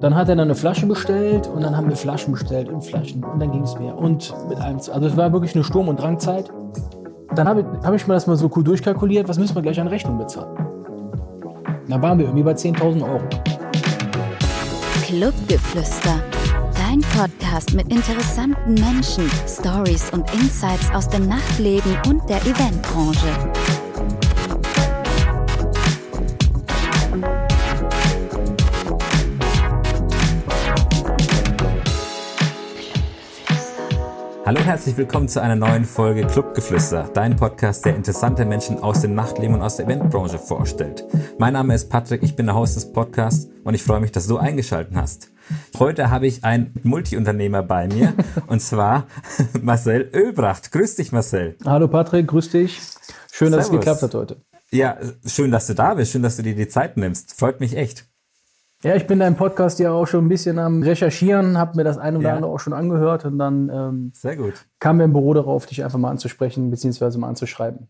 Dann hat er dann eine Flasche bestellt und dann haben wir Flaschen bestellt und Flaschen und dann ging es mehr. Und mit einem, also es war wirklich eine Sturm- und Drangzeit. Dann habe ich, hab ich mir das mal so cool durchkalkuliert, was müssen wir gleich an Rechnung bezahlen. Da waren wir irgendwie bei 10.000 Euro. Clubgeflüster. Dein Podcast mit interessanten Menschen, Stories und Insights aus dem Nachtleben und der Eventbranche. Hallo und herzlich willkommen zu einer neuen Folge Clubgeflüster, dein Podcast, der interessante Menschen aus dem Nachtleben und aus der Eventbranche vorstellt. Mein Name ist Patrick, ich bin der Host des Podcasts und ich freue mich, dass du eingeschaltet hast. Heute habe ich einen Multiunternehmer bei mir und zwar Marcel Ölbracht. Grüß dich, Marcel. Hallo Patrick, grüß dich. Schön, dass Servus. es geklappt hat heute. Ja, schön, dass du da bist, schön, dass du dir die Zeit nimmst. Freut mich echt. Ja, ich bin deinem Podcast ja auch schon ein bisschen am Recherchieren, habe mir das eine oder ja. andere auch schon angehört und dann ähm, Sehr gut. kam mir im Büro darauf, dich einfach mal anzusprechen bzw. mal anzuschreiben.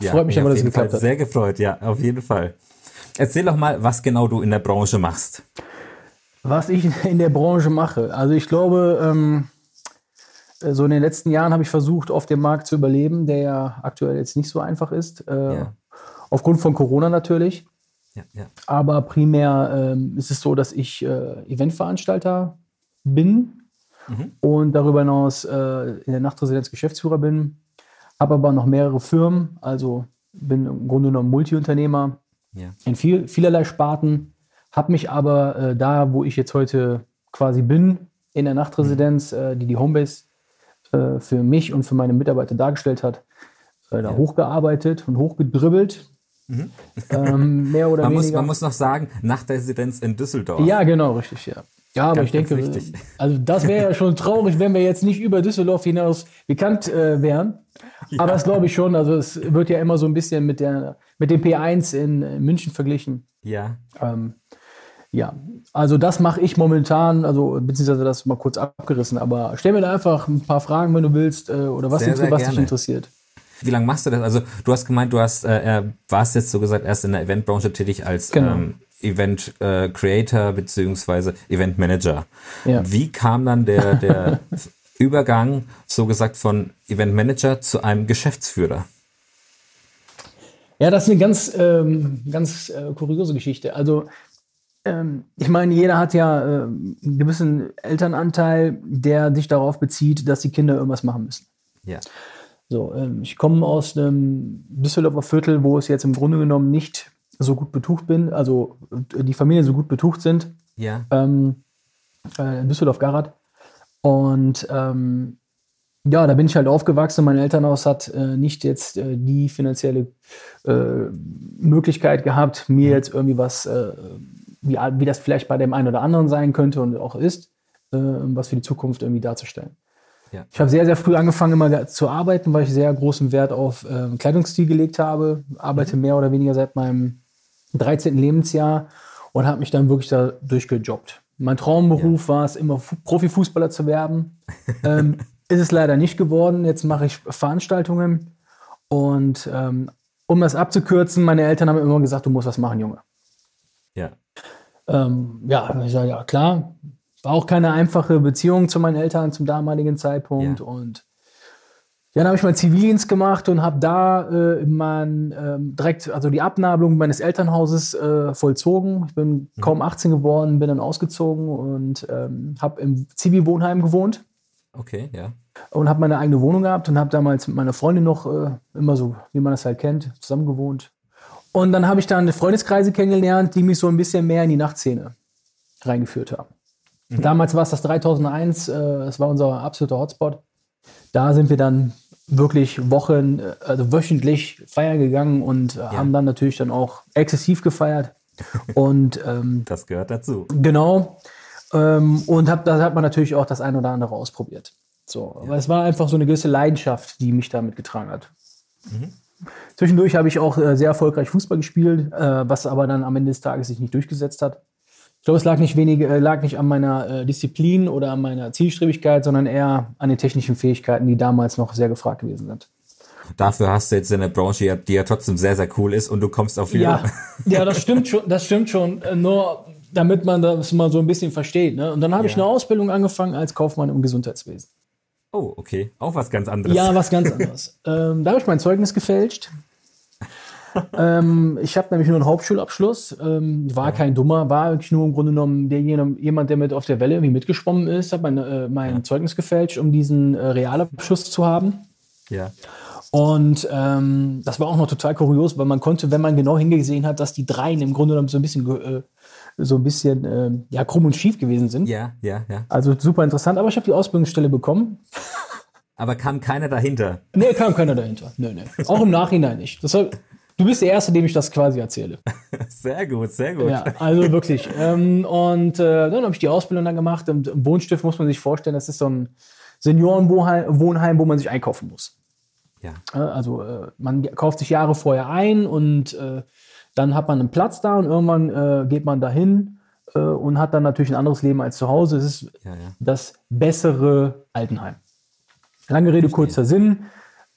Ja, Freut mich aber, dass es geklappt Fall hat. Sehr gefreut, ja, auf jeden Fall. Erzähl doch mal, was genau du in der Branche machst. Was ich in der Branche mache. Also ich glaube, ähm, so in den letzten Jahren habe ich versucht, auf dem Markt zu überleben, der ja aktuell jetzt nicht so einfach ist. Äh, ja. Aufgrund von Corona natürlich. Ja, ja. Aber primär ähm, ist es so, dass ich äh, Eventveranstalter bin mhm. und darüber hinaus äh, in der Nachtresidenz Geschäftsführer bin. Habe aber noch mehrere Firmen, also bin im Grunde genommen Multiunternehmer ja. in viel, vielerlei Sparten. Habe mich aber äh, da, wo ich jetzt heute quasi bin, in der Nachtresidenz, mhm. Äh, die die Homebase äh, für mich und für meine Mitarbeiter dargestellt hat, äh, da hochgearbeitet und hochgedribbelt Mhm. Ähm, mehr oder man weniger. Muss, man muss noch sagen, Nachtresidenz in Düsseldorf. Ja, genau, richtig, ja. Ja, aber ganz, ich denke, also das wäre ja schon traurig, wenn wir jetzt nicht über Düsseldorf hinaus bekannt äh, wären. Ja. Aber das glaube ich schon. Also es wird ja immer so ein bisschen mit der mit dem P1 in, in München verglichen. Ja. Ähm, ja, also das mache ich momentan, also beziehungsweise das mal kurz abgerissen. Aber stell mir da einfach ein paar Fragen, wenn du willst, äh, oder was, sehr, sehr was dich interessiert. Wie lange machst du das? Also du hast gemeint, du hast äh, warst jetzt so gesagt erst in der Eventbranche tätig als genau. ähm, Event äh, Creator beziehungsweise Event Manager. Ja. Wie kam dann der der Übergang so gesagt von Event Manager zu einem Geschäftsführer? Ja, das ist eine ganz ähm, ganz äh, kuriose Geschichte. Also ähm, ich meine, jeder hat ja äh, einen gewissen Elternanteil, der sich darauf bezieht, dass die Kinder irgendwas machen müssen. Ja. So, ähm, ich komme aus einem Düsseldorfer Viertel, wo es jetzt im Grunde genommen nicht so gut betucht bin, also äh, die Familien so gut betucht sind. Ja. Ähm, äh, Düsseldorf-Garat. Und ähm, ja, da bin ich halt aufgewachsen. Mein Elternhaus hat äh, nicht jetzt äh, die finanzielle äh, Möglichkeit gehabt, mir mhm. jetzt irgendwie was, äh, wie, wie das vielleicht bei dem einen oder anderen sein könnte und auch ist, was für die Zukunft irgendwie darzustellen. Ja. Ich habe sehr, sehr früh angefangen, immer zu arbeiten, weil ich sehr großen Wert auf ähm, Kleidungsstil gelegt habe. Arbeite mhm. mehr oder weniger seit meinem 13. Lebensjahr und habe mich dann wirklich da durchgejobbt. Mein Traumberuf ja. war es, immer Profifußballer zu werden. ähm, ist es leider nicht geworden. Jetzt mache ich Veranstaltungen. Und ähm, um das abzukürzen, meine Eltern haben immer gesagt, du musst was machen, Junge. Ja. Ähm, ja, ich sage, ja, klar, war auch keine einfache Beziehung zu meinen Eltern zum damaligen Zeitpunkt. Ja. Und ja, dann habe ich meinen Zivildienst gemacht und habe da äh, mein, ähm, direkt also die Abnabelung meines Elternhauses äh, vollzogen. Ich bin mhm. kaum 18 geworden, bin dann ausgezogen und ähm, habe im Zivi-Wohnheim gewohnt. Okay, ja. Und habe meine eigene Wohnung gehabt und habe damals mit meiner Freundin noch äh, immer so, wie man das halt kennt, zusammen gewohnt. Und dann habe ich dann Freundeskreise kennengelernt, die mich so ein bisschen mehr in die Nachtszene reingeführt haben. Mhm. Damals war es das 3001, äh, das war unser absoluter Hotspot. Da sind wir dann wirklich Wochen, äh, also wöchentlich feiern gegangen und äh, ja. haben dann natürlich dann auch exzessiv gefeiert. Und ähm, das gehört dazu. Genau. Ähm, und hab, da hat man natürlich auch das ein oder andere ausprobiert. So, ja. aber es war einfach so eine gewisse Leidenschaft, die mich damit getragen hat. Mhm. Zwischendurch habe ich auch äh, sehr erfolgreich Fußball gespielt, äh, was aber dann am Ende des Tages sich nicht durchgesetzt hat. Ich glaube, es lag nicht, wenige, äh, lag nicht an meiner äh, Disziplin oder an meiner Zielstrebigkeit, sondern eher an den technischen Fähigkeiten, die damals noch sehr gefragt gewesen sind. Dafür hast du jetzt eine Branche, die ja trotzdem sehr, sehr cool ist und du kommst auf wieder. Ja, ja das stimmt schon, das stimmt schon. Äh, nur damit man das mal so ein bisschen versteht. Ne? Und dann habe ich Ja. eine Ausbildung angefangen als Kaufmann im Gesundheitswesen. Oh, okay. Auch was ganz anderes. Ja, was ganz anderes. ähm, da habe ich mein Zeugnis gefälscht. Ähm, ich habe nämlich nur einen Hauptschulabschluss. Ähm, war kein dummer, war wirklich nur im Grunde genommen derjenige, jemand, der mit auf der Welle irgendwie mitgeschwommen ist. Habe mein, äh, mein Zeugnis gefälscht, um diesen äh, Realabschluss zu haben. Ja. Und ähm, das war auch noch total kurios, weil man konnte, wenn man genau hingesehen hat, dass die Dreien im Grunde genommen so ein bisschen, äh, so ein bisschen äh, ja, krumm und schief gewesen sind. Ja, ja, ja. Also super interessant, aber ich habe die Ausbildungsstelle bekommen. Aber kam keiner dahinter. Nee, kam keiner dahinter. Nee, nee. Auch im Nachhinein nicht. Deshalb, du bist der Erste, dem ich das quasi erzähle. Sehr gut, sehr gut. Ja, also wirklich. Ähm, und äh, dann habe ich die Ausbildung dann gemacht. Und im Wohnstift muss man sich vorstellen, das ist so ein Seniorenwohnheim, Wohnheim, wo man sich einkaufen muss. Ja. Äh, Also äh, man kauft sich Jahre vorher ein und äh, dann hat man einen Platz da und irgendwann äh, geht man dahin äh, und hat dann natürlich ein anderes Leben als zu Hause. Es ist Ja, ja. das bessere Altenheim. Lange Rede, kurzer Sinn.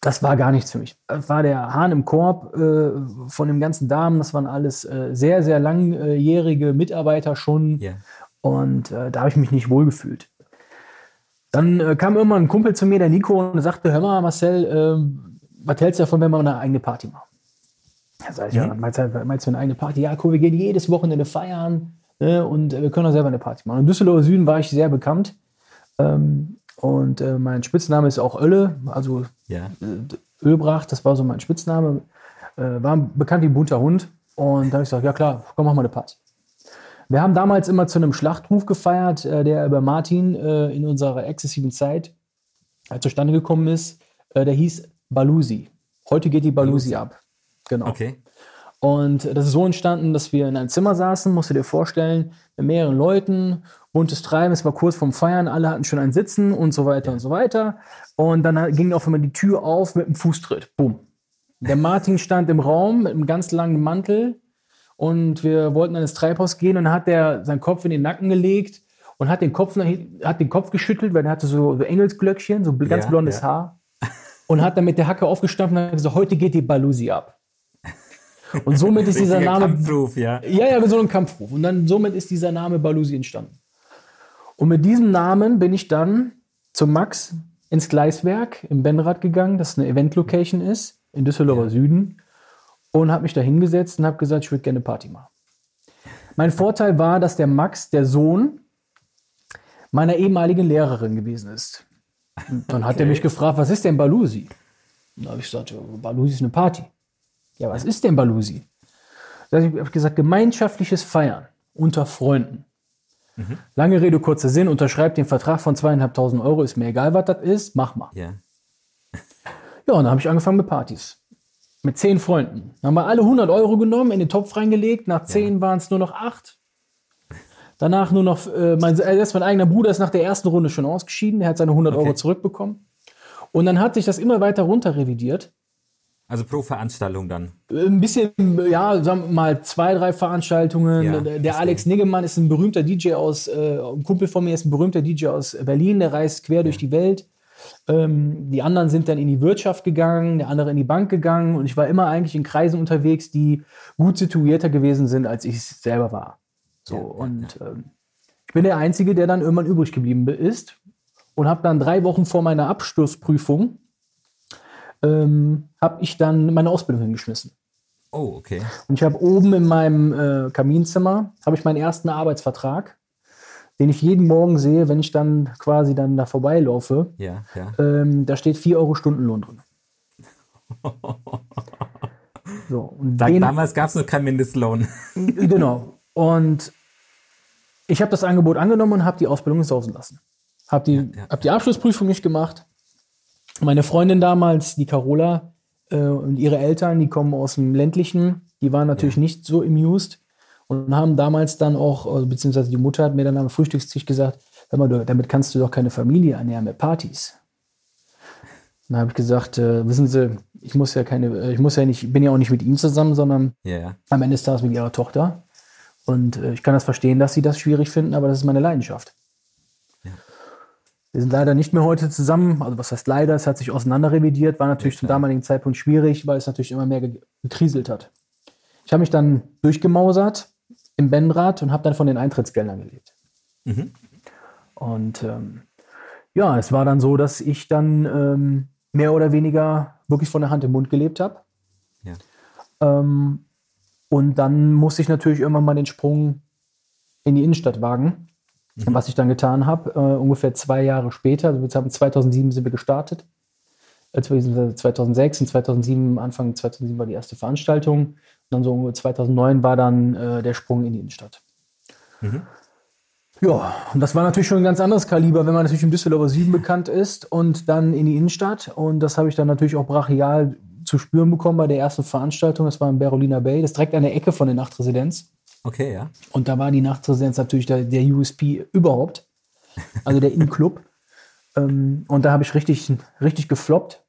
Das war gar nichts für mich. Das war der Hahn im Korb äh, von dem ganzen Damen. Das waren alles äh, sehr, sehr langjährige Mitarbeiter schon. Ja. Und äh, da habe ich mich nicht wohlgefühlt. Dann äh, kam irgendwann ein Kumpel zu mir, der Nico, und sagte: Hör mal, Marcel, ähm, was hältst du davon, wenn wir eine eigene Party machen? Da sag ich, ja, meinst du, meinst du eine eigene Party? Ja, cool, wir gehen jedes Wochenende feiern ne, und äh, wir können auch selber eine Party machen. In Düsseldorfer Süden war ich sehr bekannt. Ähm, und äh, mein Spitzname ist auch Ölle, also Ja. äh, Ölbrach, das war so mein Spitzname. Äh, war bekannt wie bunter Hund. Und da habe ich gesagt, ja klar, komm, mach mal eine Party. Wir haben damals immer zu einem Schlachtruf gefeiert, äh, der über Martin äh, in unserer exzessiven Zeit äh, zustande gekommen ist. Der hieß Balusi. Heute geht die Balusi Balusi. ab. Genau. Okay. Und das ist so entstanden, dass wir in einem Zimmer saßen, musst du dir vorstellen, mit mehreren Leuten, buntes Treiben, es war kurz vorm Feiern, alle hatten schon ein Sitzen und so weiter und so weiter. Und dann ging auf einmal die Tür auf mit einem Fußtritt. Bumm. Der Martin stand im Raum mit einem ganz langen Mantel und wir wollten an das Treibhaus gehen und dann hat der seinen Kopf in den Nacken gelegt und hat den Kopf, hat den Kopf geschüttelt, weil er hatte so, so Engelsglöckchen, so ganz Ja, blondes ja. Haar und hat dann mit der Hacke aufgestampft und hat gesagt, heute geht die Balusi ab. Und somit ist dieser Name Kampfruf, ja. ja, ja, so ein Kampfruf. Und dann somit ist dieser Name Balusi entstanden. Und mit diesem Namen bin ich dann zum Max ins Gleiswerk im Benrad gegangen, das eine Event-Location ist, in Düsseldorfer Ja. Süden. Und habe mich da hingesetzt und habe gesagt, ich würde gerne Party machen. Mein Vorteil war, dass der Max, der Sohn meiner ehemaligen Lehrerin gewesen ist. Und dann hat er Okay. mich gefragt, was ist denn Balusi? Und da habe ich gesagt, Balusi ist eine Party. Ja, was ist denn Balusi? Da habe ich gesagt, gemeinschaftliches Feiern unter Freunden. Lange Rede, kurzer Sinn, unterschreibt den Vertrag von zweieinhalbtausend Euro, ist mir egal, was das ist, mach mal. Ja. Ja, und dann habe ich angefangen mit Partys. Mit zehn Freunden. Dann haben wir alle 100 Euro genommen, in den Topf reingelegt. Nach zehn waren es nur noch acht. Danach nur noch, äh, mein, äh, das mein eigener Bruder ist nach der ersten Runde schon ausgeschieden. Der hat seine 100 Euro Okay. zurückbekommen. Und dann hat sich das immer weiter runter revidiert. Also pro Veranstaltung dann. Ein bisschen, ja, sagen wir mal zwei, drei Veranstaltungen. Ja, der verstehe. Alex Niggemann ist ein berühmter DJ aus, äh, ein Kumpel von mir ist ein berühmter DJ aus Berlin, der reist quer durch die Welt. Ähm, die anderen sind dann in die Wirtschaft gegangen, der andere in die Bank gegangen und ich war immer eigentlich in Kreisen unterwegs, die gut situierter gewesen sind, als ich es selber war. So, Ja, ja, und Ähm, ich bin der Einzige, der dann irgendwann übrig geblieben ist und habe dann drei Wochen vor meiner Abschlussprüfung ähm, habe ich dann meine Ausbildung hingeschmissen. Oh, okay. Und ich habe oben in meinem äh, Kaminzimmer habe ich meinen ersten Arbeitsvertrag, den ich jeden Morgen sehe, wenn ich dann quasi dann da vorbeilaufe. Ja, ja. Ähm, da steht 4 Euro Stundenlohn drin. So, und Da, den, damals gab es noch keinen Mindestlohn. genau. Und ich habe das Angebot angenommen und habe die Ausbildung sausen lassen. Habe die, ja. hab die Abschlussprüfung nicht gemacht. Meine Freundin damals, die Carola, äh, und ihre Eltern, die kommen aus dem ländlichen, die waren natürlich nicht so amused und haben damals dann auch, also beziehungsweise die Mutter hat mir dann am Frühstückstisch gesagt, hör mal, damit kannst du doch keine Familie ernähren mit Partys. Dann habe ich gesagt, äh, wissen Sie, ich muss ja keine, äh, ich muss ja nicht, bin ja auch nicht mit ihm zusammen, sondern Ja, ja. am Ende des Tages mit ihrer Tochter. Und äh, ich kann das verstehen, dass sie das schwierig finden, aber das ist meine Leidenschaft. Wir sind leider nicht mehr heute zusammen. Also was heißt leider? Es hat sich auseinanderrevidiert. War natürlich zum damaligen Zeitpunkt schwierig, weil es natürlich immer mehr ge- gekriselt hat. Ich habe mich dann durchgemausert im Benrad und habe dann von den Eintrittsgeldern gelebt. Mhm. Und ähm, ja, es war dann so, dass ich dann ähm, mehr oder weniger wirklich von der Hand im Mund gelebt habe. Ja. Ähm, und dann musste ich natürlich irgendwann mal den Sprung in die Innenstadt wagen, was ich dann getan habe. Äh, ungefähr zwei Jahre später, also wir haben 2007 sind wir gestartet. Äh, 2006 und 2007, Anfang 2007 war die erste Veranstaltung. Und dann so 2009 war dann äh, der Sprung in die Innenstadt. Ja, und das war natürlich schon ein ganz anderes Kaliber, wenn man natürlich im Düsseldorfer Süden bekannt ist und dann in die Innenstadt. Und das habe ich dann natürlich auch brachial zu spüren bekommen bei der ersten Veranstaltung. Das war in Berolina Bay, das ist direkt an der Ecke von der Nachtresidenz. Okay, ja. Und da war die Nachtresidenz natürlich der, der USP überhaupt, also der In-Club. ähm, und da habe ich richtig, richtig gefloppt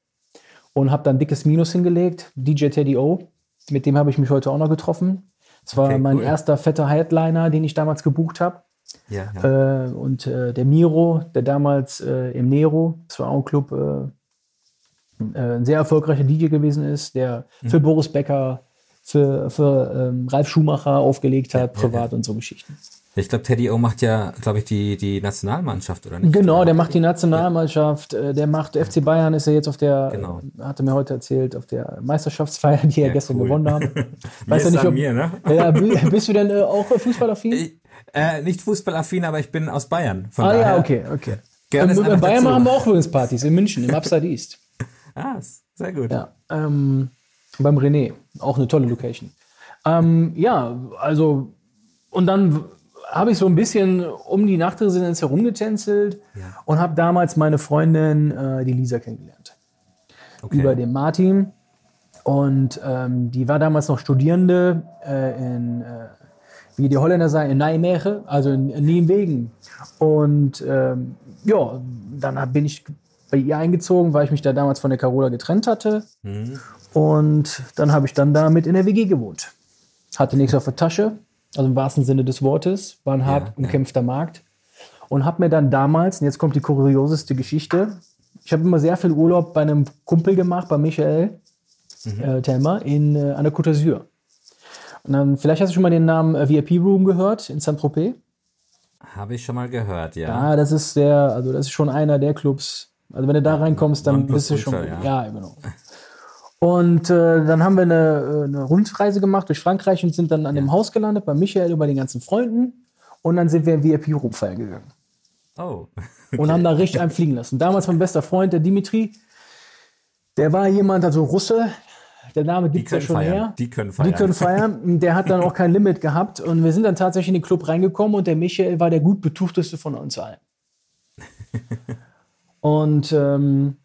und habe dann dickes Minus hingelegt. DJ Teddy O, mit dem habe ich mich heute auch noch getroffen. Das war Okay, mein cool. erster fetter Headliner, den ich damals gebucht habe. Ja, ja. Äh, und äh, der Miro, der damals äh, im Nero, das war auch ein Club, äh, äh, ein sehr erfolgreicher DJ gewesen ist, der Mhm. für Boris Becker, für, für ähm, Ralf Schumacher aufgelegt hat, Ja, ja, privat und so Geschichten. Ich glaube, Teddy O macht ja, glaube ich, die, die Nationalmannschaft, oder nicht? Genau, der macht die Nationalmannschaft, äh, der macht FC Bayern, ist ja jetzt auf der, Genau. äh, hatte mir heute erzählt, auf der Meisterschaftsfeier, die er Ja, gestern cool. gewonnen haben. Mir ist an mir, ne? Ja, bi- bist du denn äh, auch fußballaffin? Ich, äh, nicht fußballaffin, aber ich bin aus Bayern. Ah daher, ja, okay, okay. Gerne in Bayern dazu. machen wir auch übrigens Partys, in München, im Upside East. Ah, sehr gut. Ja, ähm, beim René. Auch eine tolle Location. Ähm, ja, also, und dann habe ich so ein bisschen um die Nachtresidenz herumgetänzelt Ja. und habe damals meine Freundin, äh, die Lisa, kennengelernt. Okay. Über den Martin. Und ähm, die war damals noch Studierende äh, in, äh, wie die Holländer sagen, in Nijmegen, also in, in Nijmegen. Und ähm, ja, dann bin ich bei ihr eingezogen, weil ich mich da damals von der Carola getrennt hatte. Mhm. Und dann habe ich dann da mit in der WG gewohnt. Hatte nichts auf der Tasche, also im wahrsten Sinne des Wortes, war ein hart ja. umkämpfter Markt. Und habe mir dann damals, und jetzt kommt die kurioseste Geschichte, ich habe immer sehr viel Urlaub bei einem Kumpel gemacht, bei Michael äh, Thelmer, in, äh, an der Côte d'Azur. Und dann, vielleicht hast du schon mal den Namen äh, VIP Room gehört in Saint-Tropez. Habe ich schon mal gehört, ja. Ja, das ist der, also das ist schon einer der Clubs. Also wenn du da reinkommst, dann bist du schon. Ja, ja. genau. Und äh, dann haben wir eine, äh, eine Rundreise gemacht durch Frankreich und sind dann an dem Haus gelandet bei Michael über den ganzen Freunden. Und dann sind wir in VIP-Room feiern gegangen Oh. und haben da richtig einen fliegen lassen. Damals mein bester Freund, der Dimitri, der war jemand, also Russe, der Name gibt ja können schon feiern. her. Die können feiern. Die können feiern. Der hat dann auch kein Limit gehabt. Und wir sind dann tatsächlich in den Club reingekommen und der Michael war der gut betuchteste von uns allen. und ähm,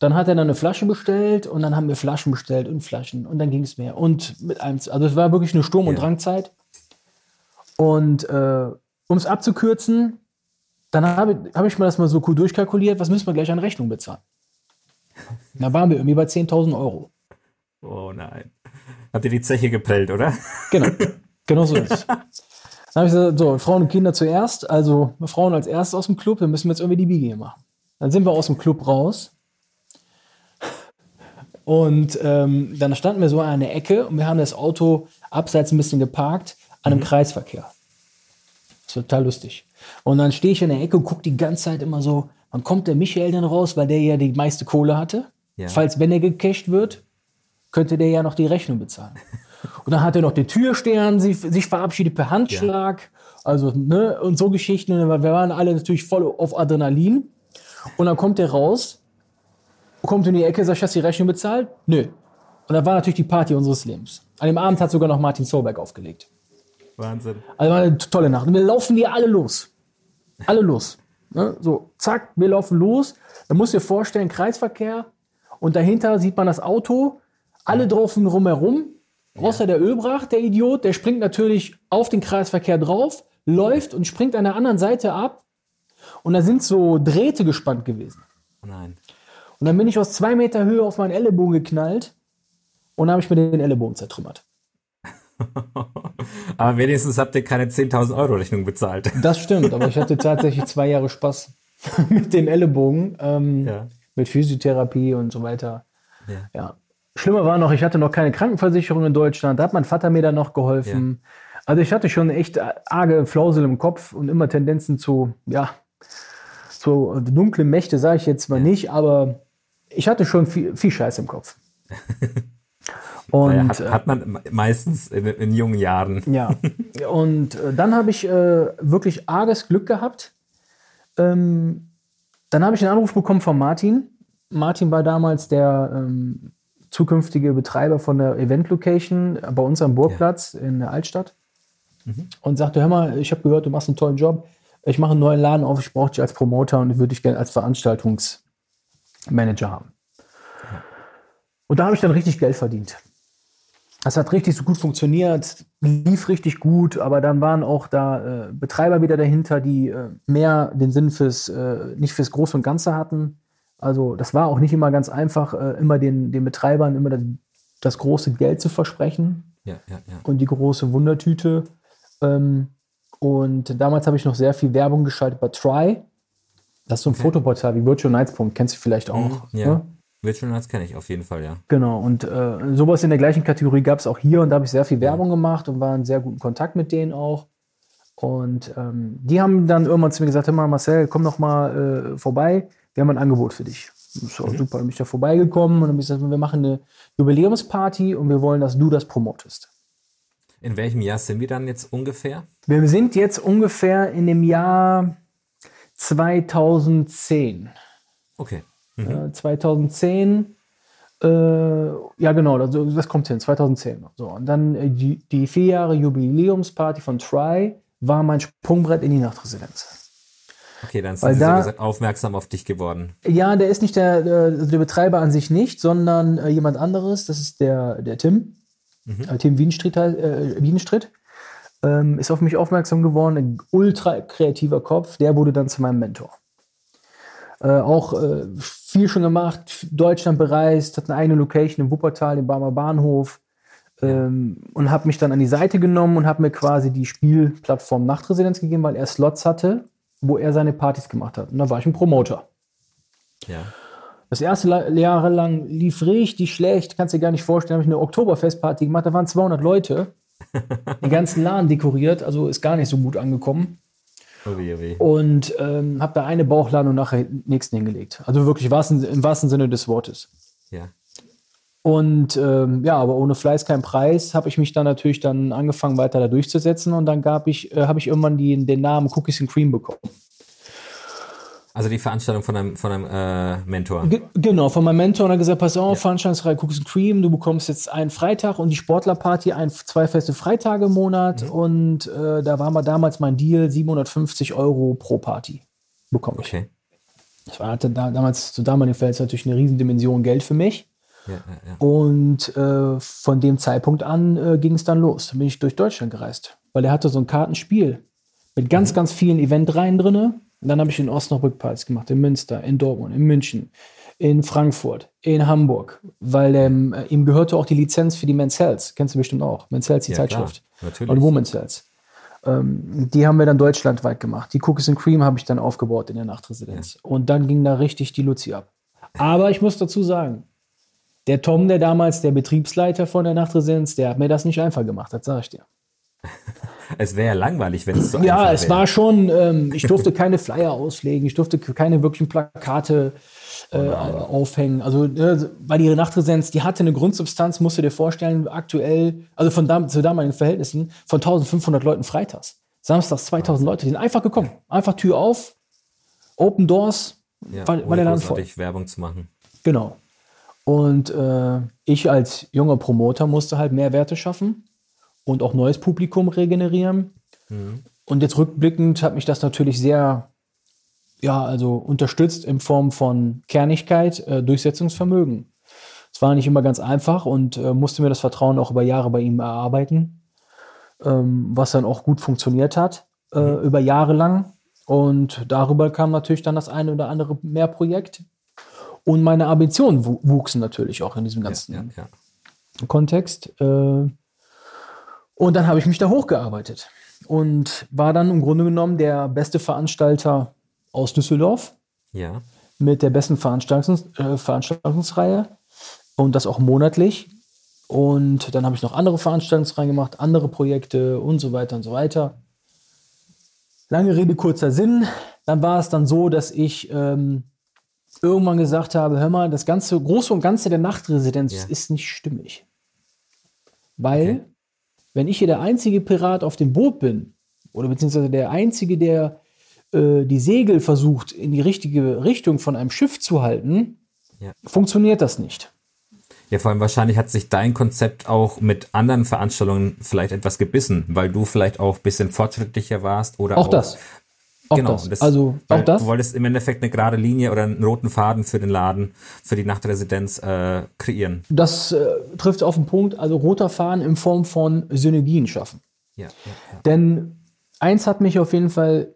dann hat er dann eine Flasche bestellt und dann haben wir Flaschen bestellt und Flaschen und dann ging es mehr. Und mit einem, also es war wirklich eine Sturm- und Ja. Drangzeit. Und äh, um es abzukürzen, dann habe ich, hab ich mir das mal so cool durchkalkuliert, was müssen wir gleich an Rechnung bezahlen? Da waren wir irgendwie bei 10.000 Euro. Oh nein. Habt ihr die Zeche geprellt, oder? Genau, genau so ist es. Dann habe ich gesagt, so, Frauen und Kinder zuerst, also Frauen als erstes aus dem Club, dann müssen wir jetzt irgendwie die hier machen. Dann sind wir aus dem Club raus und ähm, dann standen wir so an der Ecke und wir haben das Auto abseits ein bisschen geparkt an einem Kreisverkehr. Das war total lustig. Und dann stehe ich in der Ecke und gucke die ganze Zeit immer so, wann kommt der Michael denn raus, weil der ja die meiste Kohle hatte. Ja. Falls, wenn er gecasht wird, könnte der ja noch die Rechnung bezahlen. Und dann hat er noch den Türstern sich, sich verabschiedet per Handschlag. Also, ne, und so Geschichten. Wir waren alle natürlich voll auf Adrenalin. Und dann kommt der raus, kommt in die Ecke, sagt, hast du die Rechnung bezahlt? Nö. Und da war natürlich die Party unseres Lebens. An dem Abend hat sogar noch Martin Solberg aufgelegt. Wahnsinn. Also war eine tolle Nacht. Und wir laufen die alle los. Alle los. Ne? So, zack, wir laufen los. Da musst du dir vorstellen, Kreisverkehr. Und dahinter sieht man das Auto. Alle drauf und rumherum. Außer der Ölbrach, der Idiot, der springt natürlich auf den Kreisverkehr drauf, läuft und springt an der anderen Seite ab. Und da sind so Drähte gespannt gewesen. Oh nein. Und dann bin ich aus zwei Meter Höhe auf meinen Ellenbogen geknallt. Und habe ich mir den Ellenbogen zertrümmert. Aber wenigstens habt ihr keine 10.000 Euro Rechnung bezahlt. Das stimmt, aber ich hatte tatsächlich zwei Jahre Spaß mit dem Ellenbogen, ähm, Ja. mit Physiotherapie und so weiter. Ja. Ja. Schlimmer war noch, ich hatte noch keine Krankenversicherung in Deutschland. Da hat mein Vater mir dann noch geholfen. Also ich hatte schon echt arge Flausel im Kopf und immer Tendenzen zu, ja, zu dunklen Mächte, sage ich jetzt mal Ja. nicht, aber ich hatte schon viel, viel Scheiß im Kopf. Und Naja, hat, äh, hat man meistens in, in jungen Jahren. Ja, und äh, dann habe ich äh, wirklich arges Glück gehabt. Ähm, dann habe ich einen Anruf bekommen von Martin. Martin war damals der ähm, zukünftige Betreiber von der Event Location bei uns am Burgplatz in der Altstadt und sagte: Hör mal, ich habe gehört, du machst einen tollen Job. Ich mache einen neuen Laden auf, ich brauche dich als Promoter und würde dich gerne als Veranstaltungsmanager haben. Und da habe ich dann richtig Geld verdient. Das hat richtig so gut funktioniert, lief richtig gut, aber dann waren auch da äh, Betreiber wieder dahinter, die äh, mehr den Sinn fürs, äh, nicht fürs Große und Ganze hatten. Also das war auch nicht immer ganz einfach, äh, immer den, den Betreibern immer das, das große Geld zu versprechen Ja, ja, ja. und die große Wundertüte. Ähm, und damals habe ich noch sehr viel Werbung geschaltet bei Try. Das ist so ein Okay. Fotoportal wie Virtual Nights. Kennst du vielleicht auch. Mhm, ja. ne? Virtual Nights kenne ich auf jeden Fall, ja. Genau, und äh, sowas in der gleichen Kategorie gab es auch hier und da habe ich sehr viel Werbung gemacht und war in sehr guten Kontakt mit denen auch. Und ähm, die haben dann irgendwann zu mir gesagt: Hör mal, Marcel, komm doch mal äh, vorbei, wir haben ein Angebot für dich. So, super, dann bin ich da vorbeigekommen und dann habe ich gesagt: Wir machen eine Jubiläumsparty und wir wollen, dass du das promotest. In welchem Jahr sind wir dann jetzt ungefähr? Wir sind jetzt ungefähr in dem Jahr 2010. Okay. Äh, 2010, äh, ja genau, das, das kommt hin, 2010. So, und dann äh, die, die vier Jahre Jubiläumsparty von Try war mein Sprungbrett in die Nachtresidenz. Okay, dann sind sie so da- gesagt aufmerksam auf dich geworden. Ja, der ist nicht der, der, der Betreiber an sich nicht, sondern äh, jemand anderes. Das ist der, der Tim. Äh, Tim Wienstritt, äh, Wienstritt. Ähm, ist auf mich aufmerksam geworden. Ein ultra kreativer Kopf. Der wurde dann zu meinem Mentor. Äh, auch äh, viel schon gemacht, Deutschland bereist, hat eine eigene Location in Wuppertal, im Barmer Bahnhof. Ähm, und habe mich dann an die Seite genommen und habe mir quasi die Spielplattform Nachtresidenz gegeben, weil er Slots hatte, wo er seine Partys gemacht hat. Und da war ich ein Promoter. Ja. Das erste Jahre lang lief richtig schlecht, kannst dir gar nicht vorstellen. habe ich eine Oktoberfestparty gemacht, da waren 200 Leute, den ganzen Laden dekoriert, also ist gar nicht so gut angekommen. Oh weh, oh weh. Und ähm, habe da eine Bauchladung nachher nächsten hingelegt. Also wirklich wahrsten, im wahrsten Sinne des Wortes. Ja. Und ähm, ja, aber ohne Fleiß kein Preis, habe ich mich dann natürlich dann angefangen, weiter da durchzusetzen. Und dann gab ich, äh, habe ich irgendwann die, den Namen Cookies and Cream bekommen. Also die Veranstaltung von einem, von einem äh, Mentor. Ge genau, von meinem Mentor und er hat gesagt, pass auf, Veranstaltungsreihe Cookies and Cream, du bekommst jetzt einen Freitag und die Sportlerparty, ein, zwei feste Freitage im Monat und äh, da war mal damals mein Deal, 750 Euro pro Party bekomme ich. Okay. Das war hatte da, damals zu damaligen Verhältnissen natürlich eine Riesendimension Geld für mich Ja, ja, ja. und äh, von dem Zeitpunkt an äh, ging es dann los. Dann bin ich durch Deutschland gereist, weil er hatte so ein Kartenspiel mit ganz, ganz vielen Eventreihen drinne. Und dann habe ich in Osnabrück Partys gemacht, in Münster, in Dortmund, in München, in Frankfurt, in Hamburg, weil ähm, äh, ihm gehörte auch die Lizenz für die Men's Health. Kennst du bestimmt auch. Men's Health, die Ja, Zeitschrift. klar, natürlich. Und Women's Health. Ähm, die haben wir dann deutschlandweit gemacht. Die Cookies and Cream habe ich dann aufgebaut in der Nachtresidenz. Und dann ging da richtig die Luzi ab. Aber ich muss dazu sagen, der Tom, der damals der Betriebsleiter von der Nachtresidenz, der hat mir das nicht einfach gemacht, das sage ich dir. Es wäre ja langweilig, wenn es so Ja, einfach es wäre. war schon, ähm, ich durfte keine Flyer auslegen, ich durfte keine wirklichen Plakate äh, aufhängen. Also, äh, weil die Nachtresidenz, die hatte eine Grundsubstanz, musst du dir vorstellen, aktuell, also von dam zu damaligen Verhältnissen, von 1500 Leuten freitags. Samstags 2000 Leute, die sind einfach gekommen. Einfach Tür auf, Open Doors, ja, war, war der Laden voll. Werbung zu machen. Genau. Und äh, ich als junger Promoter musste halt Mehrwerte schaffen und auch neues Publikum regenerieren. Und jetzt rückblickend hat mich das natürlich sehr, ja, also unterstützt in Form von Kernigkeit, äh, Durchsetzungsvermögen. Es war nicht immer ganz einfach und äh, musste mir das Vertrauen auch über Jahre bei ihm erarbeiten, ähm, was dann auch gut funktioniert hat, äh, über Jahre lang. Und darüber kam natürlich dann das eine oder andere Mehrprojekt. Und meine Ambitionen wu- wuchsen natürlich auch in diesem ganzen Ja, ja. Kontext. Äh, und dann habe ich mich da hochgearbeitet und war dann im Grunde genommen der beste Veranstalter aus Düsseldorf ja. mit der besten Veranstaltungs äh, Veranstaltungsreihe und das auch monatlich. Und dann habe ich noch andere Veranstaltungen reingemacht, andere Projekte und so weiter und so weiter. Lange Rede, kurzer Sinn. Dann war es dann so, dass ich ähm, irgendwann gesagt habe, hör mal, das ganze Große und Ganze der Nachtresidenz Ja. ist nicht stimmig. Weil, Okay. Wenn ich hier der einzige Pirat auf dem Boot bin, oder beziehungsweise der einzige, der äh, die Segel versucht, in die richtige Richtung von einem Schiff zu halten, Ja. funktioniert das nicht. Ja, vor allem wahrscheinlich hat sich dein Konzept auch mit anderen Veranstaltungen vielleicht etwas gebissen, weil du vielleicht auch ein bisschen fortschrittlicher warst oder Auch das. Auch genau, das. das- also auch das. Du wolltest im Endeffekt eine gerade Linie oder einen roten Faden für den Laden, für die Nachtresidenz äh, kreieren. Das äh, trifft auf den Punkt, also roter Faden in Form von Synergien schaffen. Ja, ja, ja. Denn eins hat mich auf jeden Fall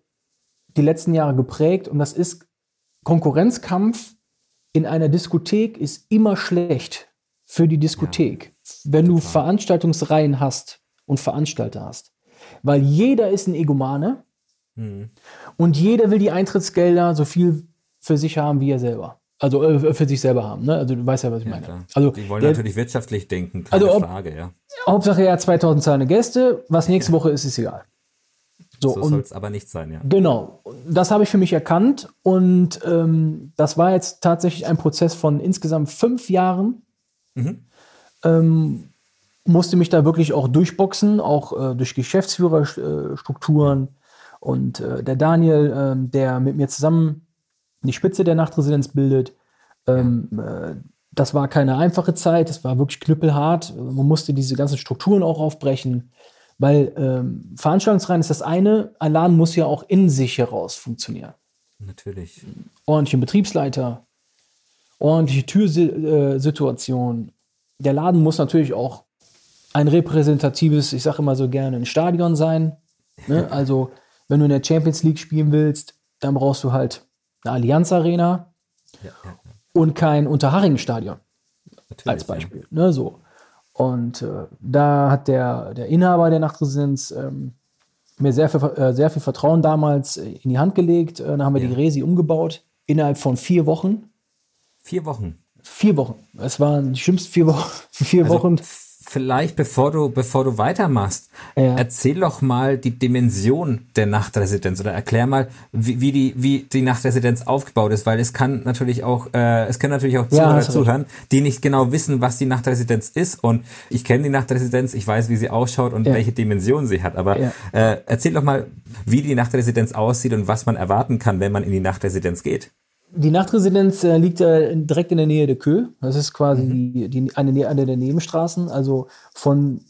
die letzten Jahre geprägt und das ist Konkurrenzkampf in einer Diskothek ist immer schlecht für die Diskothek, wenn du Veranstaltungsreihen hast und Veranstalter hast. Weil jeder ist ein Egomane Mhm. Und jeder will die Eintrittsgelder so viel für sich haben wie er selber. Also äh, für sich selber haben. Ne? Also du weißt ja, was ich Ja, meine. klar. Also die wollen der- natürlich wirtschaftlich denken, keine Also ob- Frage, ja. Hauptsache hat 2000 zahlende Gäste, was nächste Woche ist, ist egal. So, So soll es aber nicht sein, ja. genau, das habe ich für mich erkannt und ähm, das war jetzt tatsächlich ein Prozess von insgesamt fünf Jahren. Mhm. Ähm, musste mich da wirklich auch durchboxen, auch äh, durch Geschäftsführerstrukturen und äh, der Daniel, ähm, der mit mir zusammen die Spitze der Nachtresidenz bildet, ähm, äh, das war keine einfache Zeit, das war wirklich knüppelhart. Man musste diese ganzen Strukturen auch aufbrechen, weil ähm, Veranstaltungsreihen ist das eine, ein Laden muss ja auch in sich heraus funktionieren. Natürlich. Ordentlichen Betriebsleiter, ordentliche Türsituation. Der Laden muss natürlich auch ein repräsentatives, ich sage immer so gerne, ein Stadion sein. Ne? Also, wenn du in der Champions League spielen willst, dann brauchst du halt eine Allianz Arena Ja, ja, ja. und kein Unterhaching-Stadion als Beispiel. Ne, so. Und äh, da hat der, der Inhaber der Nachtresidenz ähm, mir sehr viel, äh, sehr viel Vertrauen damals äh, in die Hand gelegt. Äh, dann haben wir Ja. die Resi umgebaut innerhalb von vier Wochen. Ja. Vier Wochen. Vier Wochen. Es waren die schlimmsten vier Wochen. Vier Also, Wochen. Vielleicht, bevor du, bevor du weitermachst, Ja. erzähl doch mal die Dimension der Nachtresidenz oder erklär mal, wie, wie, die, wie die Nachtresidenz aufgebaut ist, weil es kann natürlich auch, äh, es können natürlich auch Ja, Zuhörer recht. zuhören, die nicht genau wissen, was die Nachtresidenz ist. Und ich kenne die Nachtresidenz, ich weiß, wie sie ausschaut und Ja. welche Dimension sie hat. Aber Ja. äh, erzähl doch mal, wie die Nachtresidenz aussieht und was man erwarten kann, wenn man in die Nachtresidenz geht. Die Nachtresidenz äh, liegt äh, direkt in der Nähe der Kö. Das ist quasi die, die, eine, eine der Nebenstraßen. Also von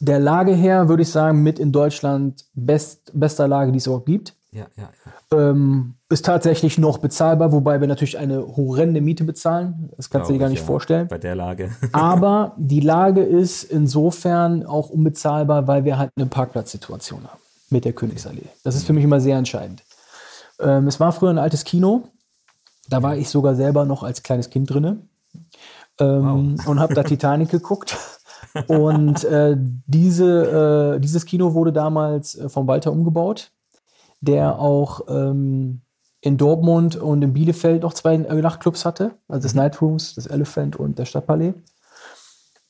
der Lage her würde ich sagen, mit in Deutschland best, bester Lage, die es überhaupt gibt. Ja, ja, ja. ähm, ist tatsächlich noch bezahlbar, wobei wir natürlich eine horrende Miete bezahlen. Das kannst du dir gar ich, nicht vorstellen. Bei der Lage. Aber die Lage ist insofern auch unbezahlbar, weil wir halt eine Parkplatzsituation haben mit der Königsallee. Das ist für mich immer sehr entscheidend. Ähm, es war früher ein altes Kino. Da war ich sogar selber noch als kleines Kind drinne ähm, und habe da Titanic geguckt. Und äh, diese, äh, dieses Kino wurde damals äh, von Walter umgebaut, der auch ähm, in Dortmund und in Bielefeld noch zwei äh, Nachtclubs hatte, also das Nightrooms, das Elephant und der Stadtpalais.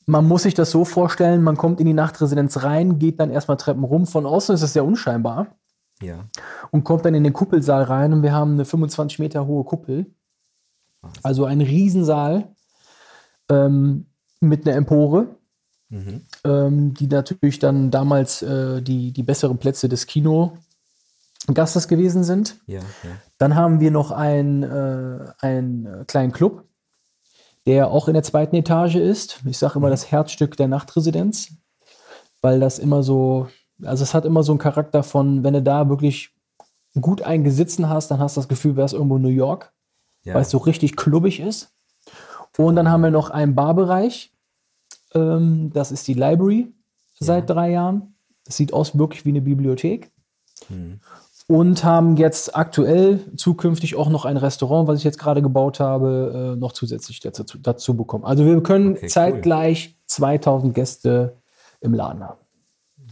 Man muss sich das so vorstellen, man kommt in die Nachtresidenz rein, geht dann erstmal Treppen rum. Von außen ist es sehr unscheinbar Ja. und kommt dann in den Kuppelsaal rein und wir haben eine 25 Meter hohe Kuppel. Also ein Riesensaal ähm, mit einer Empore, Mhm. ähm, die natürlich dann damals äh, die, die besseren Plätze des Kinogastes gewesen sind. Ja, ja. Dann haben wir noch einen, äh, einen kleinen Club, der auch in der zweiten Etage ist. Ich sage immer das Herzstück der Nachtresidenz, weil das immer so, also es hat immer so einen Charakter von, wenn du da wirklich gut eingesitzen hast, dann hast du das Gefühl, wärst irgendwo in New York, ja. weil es so richtig klubbig ist. Und dann haben wir noch einen Barbereich. Ähm, das ist die Library seit drei Jahren. Das sieht aus wirklich wie eine Bibliothek Mhm. und haben jetzt aktuell zukünftig auch noch ein Restaurant, was ich jetzt gerade gebaut habe, äh, noch zusätzlich dazu, dazu bekommen. Also wir können Okay, cool. zeitgleich 2000 Gäste im Laden haben.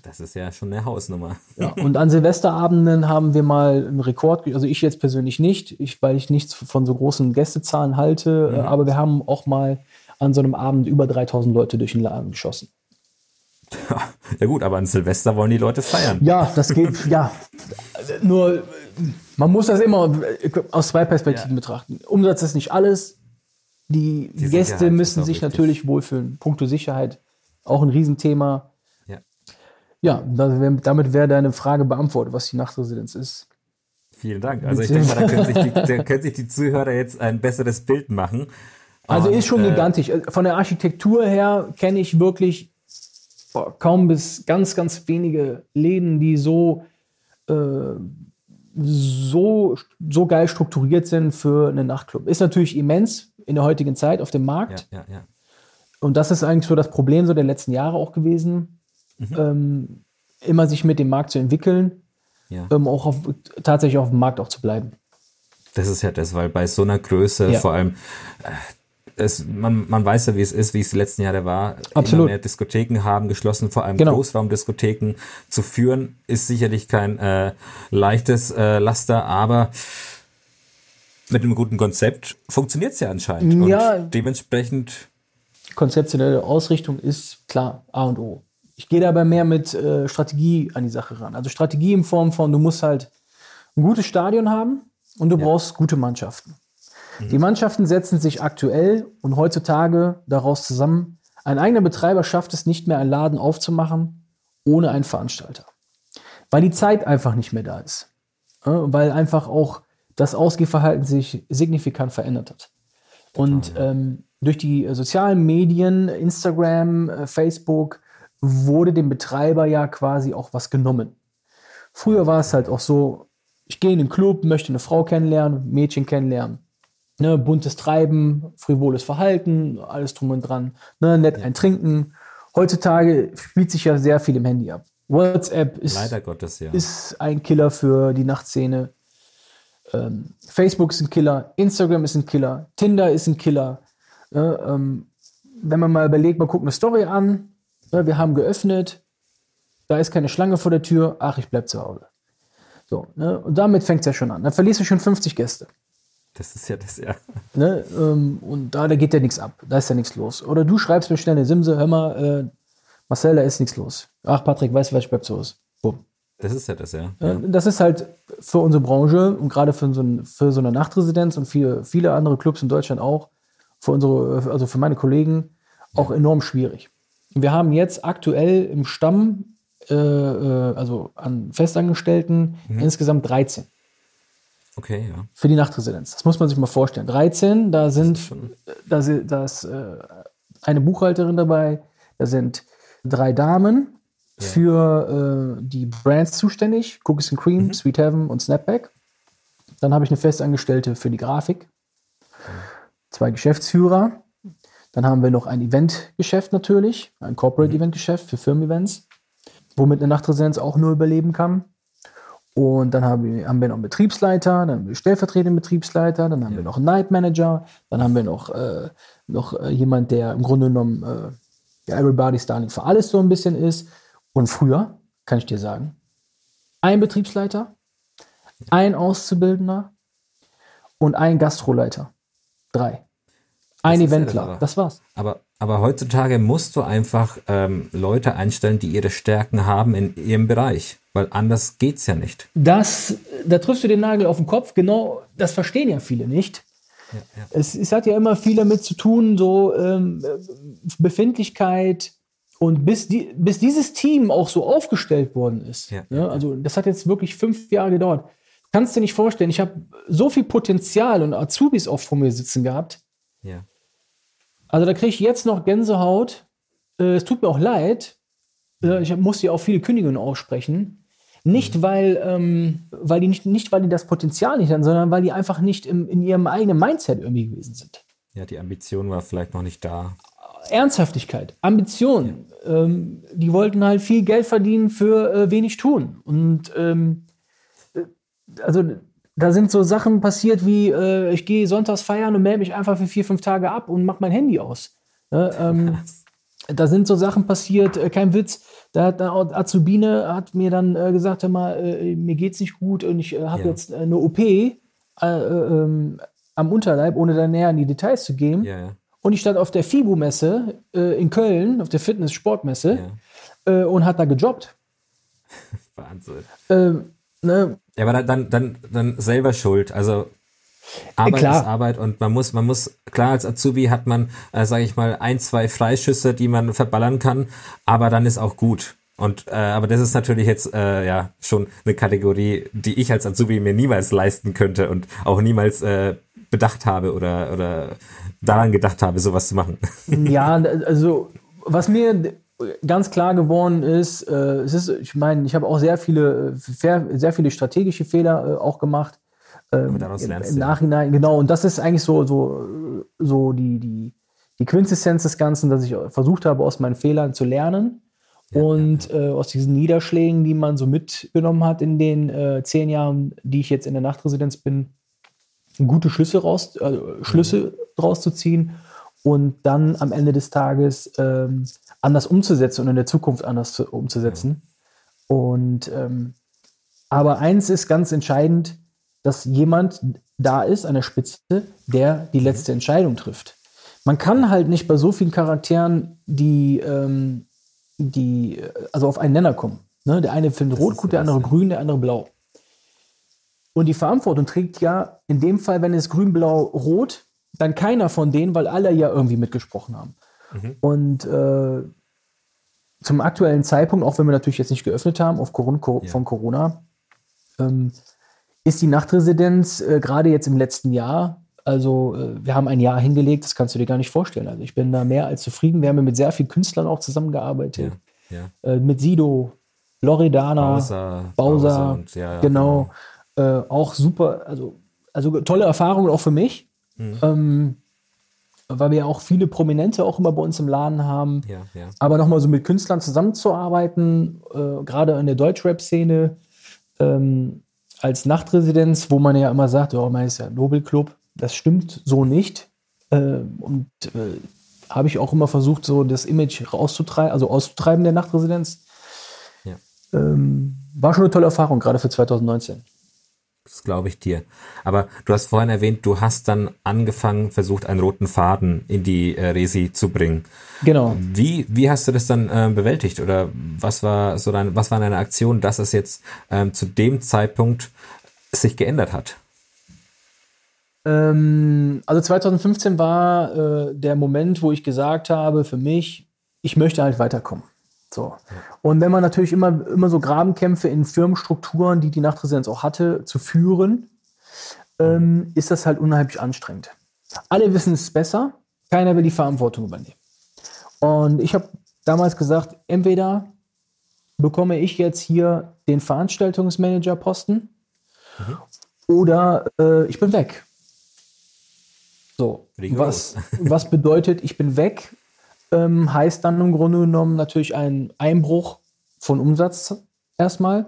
Das ist ja schon eine Hausnummer. Ja, und an Silvesterabenden haben wir mal einen Rekord, also ich jetzt persönlich nicht, ich, weil ich nichts von so großen Gästezahlen halte, äh, aber wir haben auch mal an so einem Abend über 3000 Leute durch den Laden geschossen. Ja gut, aber an Silvester wollen die Leute feiern. Ja, das geht, ja. Nur, man muss das immer aus zwei Perspektiven ja. betrachten. Umsatz ist nicht alles. Die, die Gäste müssen sich richtig. natürlich wohlfühlen. Punkto Sicherheit, auch ein Riesenthema. Ja, damit wäre deine Frage beantwortet, was die Nachtresidenz ist. Vielen Dank. Also ich denke mal, da können sich, die, da können sich die Zuhörer jetzt ein besseres Bild machen. Also Und, ist schon äh, gigantisch. Von der Architektur her kenne ich wirklich kaum bis ganz, ganz wenige Läden, die so, äh, so, so geil strukturiert sind für einen Nachtclub. Ist natürlich immens in der heutigen Zeit auf dem Markt. Ja, ja, ja. Und das ist eigentlich so das Problem so der letzten Jahre auch gewesen, mhm. ähm, immer sich mit dem Markt zu entwickeln, ähm, auch auf, tatsächlich auf dem Markt auch zu bleiben. Das ist ja das, weil bei so einer Größe vor allem äh, es, man, man weiß ja, wie es ist, wie es die letzten Jahre war. Absolut. Immer mehr Diskotheken haben geschlossen, vor allem genau. Großraumdiskotheken zu führen, ist sicherlich kein äh, leichtes äh, Laster, aber mit einem guten Konzept funktioniert es ja anscheinend. Ja. Und dementsprechend. Konzeptionelle Ausrichtung ist klar A und O. Ich gehe dabei mehr mit äh, Strategie an die Sache ran. Also Strategie in Form von, du musst halt ein gutes Stadion haben und du ja. brauchst gute Mannschaften. Die Mannschaften setzen sich aktuell und heutzutage daraus zusammen. Ein eigener Betreiber schafft es nicht mehr, einen Laden aufzumachen ohne einen Veranstalter. Weil die Zeit einfach nicht mehr da ist. Weil einfach auch das Ausgehverhalten sich signifikant verändert hat. Und ähm, durch die sozialen Medien, Instagram, äh, Facebook, wurde dem Betreiber ja quasi auch was genommen. Früher war es halt auch so, ich gehe in den Club, möchte eine Frau kennenlernen, Mädchen kennenlernen ne, buntes Treiben, frivoles Verhalten, alles drum und dran, ne, nett ja. ein Trinken. Heutzutage spielt sich ja sehr viel im Handy ab. WhatsApp ist, Gottes, ja. ist ein Killer für die Nachtszene. Ähm, Facebook ist ein Killer, Instagram ist ein Killer, Tinder ist ein Killer. Ne, ähm, wenn man mal überlegt, man guckt eine Story an, wir haben geöffnet, da ist keine Schlange vor der Tür, ach, ich bleib zu Hause. So, ne, und damit fängt es ja schon an. Dann verlierst du schon 50 Gäste. Das ist ja das, ja. Ne, ähm, und da, da geht ja nichts ab. Da ist ja nichts los. Oder du schreibst mir schnell eine Simse, hör mal, äh, Marcel, da ist nichts los. Ach, Patrick, weißt du, was bleibt so los? Bumm. Das ist ja das, ja. ja. Das ist halt für unsere Branche und gerade für so, ein, für so eine Nachtresidenz und viele, viele andere Clubs in Deutschland auch, für unsere, also für meine Kollegen, auch ja. enorm schwierig. Wir haben jetzt aktuell im Stamm, äh, äh also an Festangestellten, mhm. insgesamt 13. Okay, ja. Für die Nachtresidenz. Das muss man sich mal vorstellen. 13, da sind da, da ist äh, eine Buchhalterin dabei, da sind drei Damen ja. für äh, die Brands zuständig, Cookies and Cream, mhm. Sweet Heaven und Snapback. Dann habe ich eine Festangestellte für die Grafik, zwei Geschäftsführer. Dann haben wir noch ein Eventgeschäft natürlich, ein Corporate mhm. Event-Geschäft für Firmen-Events, womit eine Nachtresidenz auch nur überleben kann. Und dann haben wir, haben wir noch einen Betriebsleiter, dann haben wir stellvertretenden Betriebsleiter, dann haben ja. wir noch einen Night Manager, dann haben wir noch, äh, noch äh, jemand, der im Grunde genommen äh, der Everybody's Darling für alles so ein bisschen ist. Und früher, kann ich dir sagen, ein Betriebsleiter, ein Auszubildender und ein Gastroleiter. Drei. Ein Eventler. Das war's. Aber, aber heutzutage musst du einfach ähm, Leute einstellen, die ihre Stärken haben in ihrem Bereich. Weil anders geht's ja nicht. Das, da triffst du den Nagel auf den Kopf. Genau, das verstehen ja viele nicht. Ja, ja. Es, es, hat ja immer viel damit zu tun, so ähm, Befindlichkeit und bis, die, bis dieses Team auch so aufgestellt worden ist. Ja, ne? Also das hat jetzt wirklich fünf Jahre gedauert. Kannst du dir nicht vorstellen, ich habe so viel Potenzial und Azubis auch vor mir sitzen gehabt. Ja. Also da kriege ich jetzt noch Gänsehaut. Äh, es tut mir auch leid. Äh, ich muss ja auch viele Kündigungen aussprechen. Nicht, mhm. weil, ähm, weil die nicht, nicht, weil die das Potenzial nicht haben, sondern weil die einfach nicht im, in ihrem eigenen Mindset irgendwie gewesen sind. Ja, die Ambition war vielleicht noch nicht da. Ernsthaftigkeit, Ambition. Ja. Ähm, die wollten halt viel Geld verdienen für äh, wenig tun. Und ähm, äh, also da sind so Sachen passiert wie, äh, ich gehe sonntags feiern und melde mich einfach für vier, fünf Tage ab und mache mein Handy aus. Ne? Ähm, da sind so Sachen passiert, äh, kein Witz. Da hat Azubine hat mir dann äh, gesagt, hör mal, äh, mir geht's nicht gut und ich äh, habe ja. jetzt eine OP äh, ähm, am Unterleib, ohne da näher in die Details zu gehen. Ja, und ich stand auf der FIBU-Messe äh, in Köln, auf der Fitness-Sportmesse ja. äh, und hat da gejobbt. Wahnsinn. Ähm, ne? Ja, aber dann, dann, dann selber schuld. Also Arbeit Klar. ist Arbeit und man muss, man muss, klar, als Azubi hat man, äh, sage ich mal, ein, zwei Freischüsse, die man verballern kann, aber dann ist auch gut. Und äh, aber das ist natürlich jetzt äh, ja schon eine Kategorie, die ich als Azubi mir niemals leisten könnte und auch niemals äh, bedacht habe oder oder daran gedacht habe, sowas zu machen. Ja, also was mir ganz klar geworden ist, äh, es ist, ich meine, ich habe auch sehr viele, sehr, sehr viele strategische Fehler äh, auch gemacht. Ähm, daraus im, lernst Im ja. Nachhinein, genau. Und das ist eigentlich so, so, so die, die, die Quintessenz des Ganzen, dass ich versucht habe, aus meinen Fehlern zu lernen. und Äh, aus diesen Niederschlägen, die man so mitgenommen hat in den äh, zehn Jahren, die ich jetzt in der Nachtresidenz bin, gute Schlüsse raus, äh, Schlüsse draus zu ziehen und dann am Ende des Tages ähm, anders umzusetzen und in der Zukunft anders zu, umzusetzen. Und ähm, aber eins ist ganz entscheidend, dass jemand da ist an der Spitze, der die letzte Entscheidung trifft. Man kann halt nicht bei so vielen Charakteren, die, ähm, die also auf einen Nenner kommen. Ne? Der eine findet rot gut, der andere grün, der andere blau. Und die Verantwortung trägt ja in dem Fall, wenn es grün, blau, rot, dann keiner von denen, weil alle ja irgendwie mitgesprochen haben. Mhm. Und äh, zum aktuellen Zeitpunkt, auch wenn wir natürlich jetzt nicht geöffnet haben aufgrund Co- Ja. von Corona, ähm, ist die Nachtresidenz äh, gerade jetzt im letzten Jahr, also äh, wir haben ein Jahr hingelegt, das kannst du dir gar nicht vorstellen. Also ich bin da mehr als zufrieden. Wir haben ja mit sehr vielen Künstlern auch zusammengearbeitet. Ja, Äh, mit Sido, Loredana, Bowser, Bowser, und, ja, ja, genau. Äh, auch super, also, also tolle Erfahrungen auch für mich. Mhm. Ähm, weil wir ja auch viele Prominente auch immer bei uns im Laden haben. Ja, ja. Aber nochmal so mit Künstlern zusammenzuarbeiten, äh, gerade in der Deutschrap-Szene, ähm, als Nachtresidenz, wo man ja immer sagt, oh, man ist ja Nobelclub. Das stimmt so nicht. Äh, und äh, habe ich auch immer versucht, so das Image rauszutreiben, also auszutreiben der Nachtresidenz. Ja. Ähm, war schon eine tolle Erfahrung, gerade für 2019. Das glaube ich dir. Aber du hast vorhin erwähnt, du hast dann angefangen, versucht, einen roten Faden in die äh, Resi zu bringen. Genau. Wie, wie hast du das dann ähm, bewältigt? Oder was war so dein, was war deine Aktion, dass es jetzt ähm, zu dem Zeitpunkt sich geändert hat? Ähm, also 2015 war äh, der Moment, wo ich gesagt habe, für mich, ich möchte halt weiterkommen. So. Und wenn man natürlich immer, immer so Grabenkämpfe in Firmenstrukturen, die die Nachtresidenz auch hatte, zu führen, ähm, ist das halt unheimlich anstrengend. Alle wissen es besser, keiner will die Verantwortung übernehmen. Und ich habe damals gesagt, entweder bekomme ich jetzt hier den Veranstaltungsmanager-Posten oder äh, ich bin weg. So, was, was bedeutet, ich bin weg, ähm, heißt dann im Grunde genommen natürlich ein Einbruch von Umsatz erstmal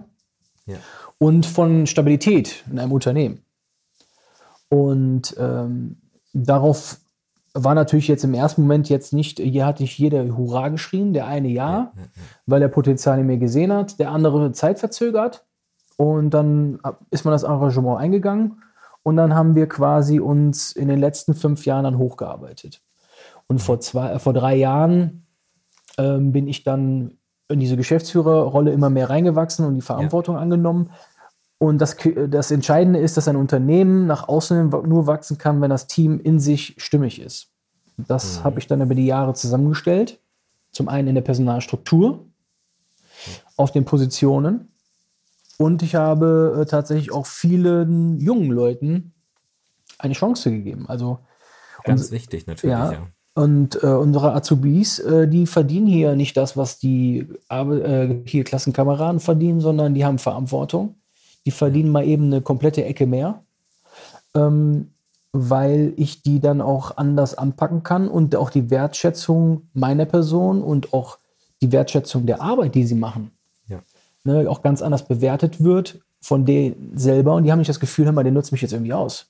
Ja. und von Stabilität in einem Unternehmen. Und ähm, darauf war natürlich jetzt im ersten Moment jetzt nicht, hier hat nicht jeder Hurra geschrien, der eine ja, weil er Potenzial in mir gesehen hat, der andere zeitverzögert. Und dann ist man das Engagement eingegangen und dann haben wir quasi uns in den letzten fünf Jahren dann hochgearbeitet. Und vor, zwei, äh, vor drei Jahren ähm, bin ich dann in diese Geschäftsführerrolle immer mehr reingewachsen und die Verantwortung angenommen. Und das, das Entscheidende ist, dass ein Unternehmen nach außen nur wachsen kann, wenn das Team in sich stimmig ist. Das Mhm. habe ich dann über die Jahre zusammengestellt. Zum einen in der Personalstruktur, auf den Positionen. Und ich habe äh, tatsächlich auch vielen jungen Leuten eine Chance gegeben. Also Ganz wichtig natürlich, ja. ja. Und äh, unsere Azubis, äh, die verdienen hier nicht das, was die äh, hier Klassenkameraden verdienen, sondern die haben Verantwortung. Die verdienen mal eben eine komplette Ecke mehr, ähm, weil ich die dann auch anders anpacken kann und auch die Wertschätzung meiner Person und auch die Wertschätzung der Arbeit, die sie machen, Ja. ne, auch ganz anders bewertet wird von denen selber. Und die haben nicht das Gefühl, hör mal, der nutzt mich jetzt irgendwie aus.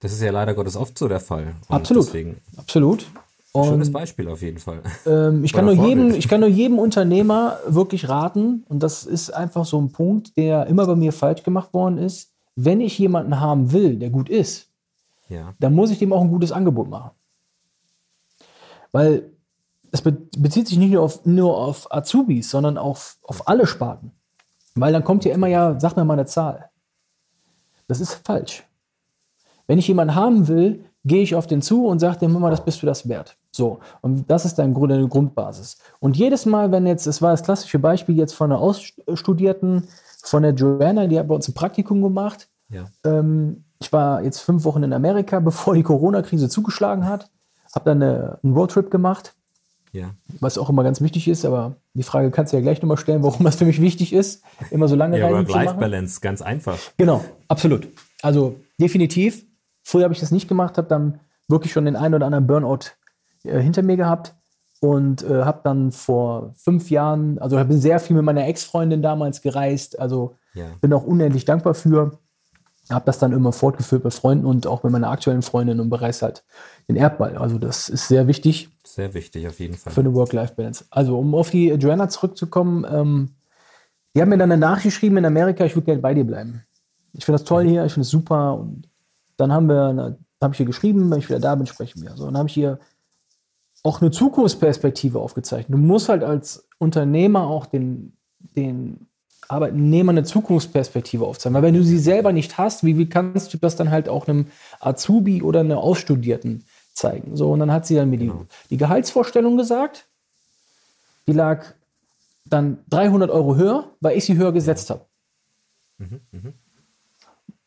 Das ist ja leider Gottes oft so der Fall. Und Absolut. Deswegen, Absolut. Schönes Und- Beispiel auf jeden Fall. Ähm, ich, kann nur jedem, ich kann nur jedem Unternehmer wirklich raten, und das ist einfach so ein Punkt, der immer bei mir falsch gemacht worden ist. Wenn ich jemanden haben will, der gut ist, Ja. dann muss ich dem auch ein gutes Angebot machen. Weil es be bezieht sich nicht nur auf, nur auf Azubis, sondern auch auf alle Sparten. Weil dann kommt ja immer, ja, sag mir mal eine Zahl. Das ist falsch. Wenn ich jemanden haben will, gehe ich auf den zu und sage dem immer, das bist du das wert. So, und das ist dein Grund, deine Grundbasis. Und jedes Mal, wenn jetzt, es war das klassische Beispiel jetzt von einer Ausstudierten, von der Joanna, die hat bei uns ein Praktikum gemacht. Ja. Ähm, ich war jetzt fünf Wochen in Amerika, bevor die Corona-Krise zugeschlagen hat. Habe dann eine, einen Roadtrip gemacht, Ja. was auch immer ganz wichtig ist. Aber die Frage kannst du ja gleich nochmal stellen, warum das für mich wichtig ist, immer so lange Ja. Work-Life-Balance, ganz einfach. Genau, absolut. Also definitiv. Früher habe ich das nicht gemacht, habe dann wirklich schon den einen oder anderen Burnout äh, hinter mir gehabt und äh, habe dann vor fünf Jahren, also bin sehr viel mit meiner Ex-Freundin damals gereist, also Ja. bin auch unendlich dankbar für. Habe das dann immer fortgeführt mit Freunden und auch mit meiner aktuellen Freundin und bereise halt den Erdball. Also das ist sehr wichtig Sehr wichtig auf jeden Fall. für eine Work-Life-Balance. Also um auf die Joanna zurückzukommen, ähm, die haben mir dann eine Nachricht geschrieben in Amerika, ich würde gerne bei dir bleiben. Ich finde das toll hier, ich finde es super. Und dann haben wir, eine- habe ich ihr geschrieben, wenn ich wieder da bin, sprechen wir. So, dann habe ich ihr auch eine Zukunftsperspektive aufgezeichnet. Du musst halt als Unternehmer auch den, den Arbeitnehmer eine Zukunftsperspektive aufzeigen. Weil wenn du sie selber nicht hast, wie, wie kannst du das dann halt auch einem Azubi oder einer Ausstudierten zeigen? So, und dann hat sie dann mir Genau. die, die Gehaltsvorstellung gesagt. Die lag dann 300 Euro höher, weil ich sie höher gesetzt habe.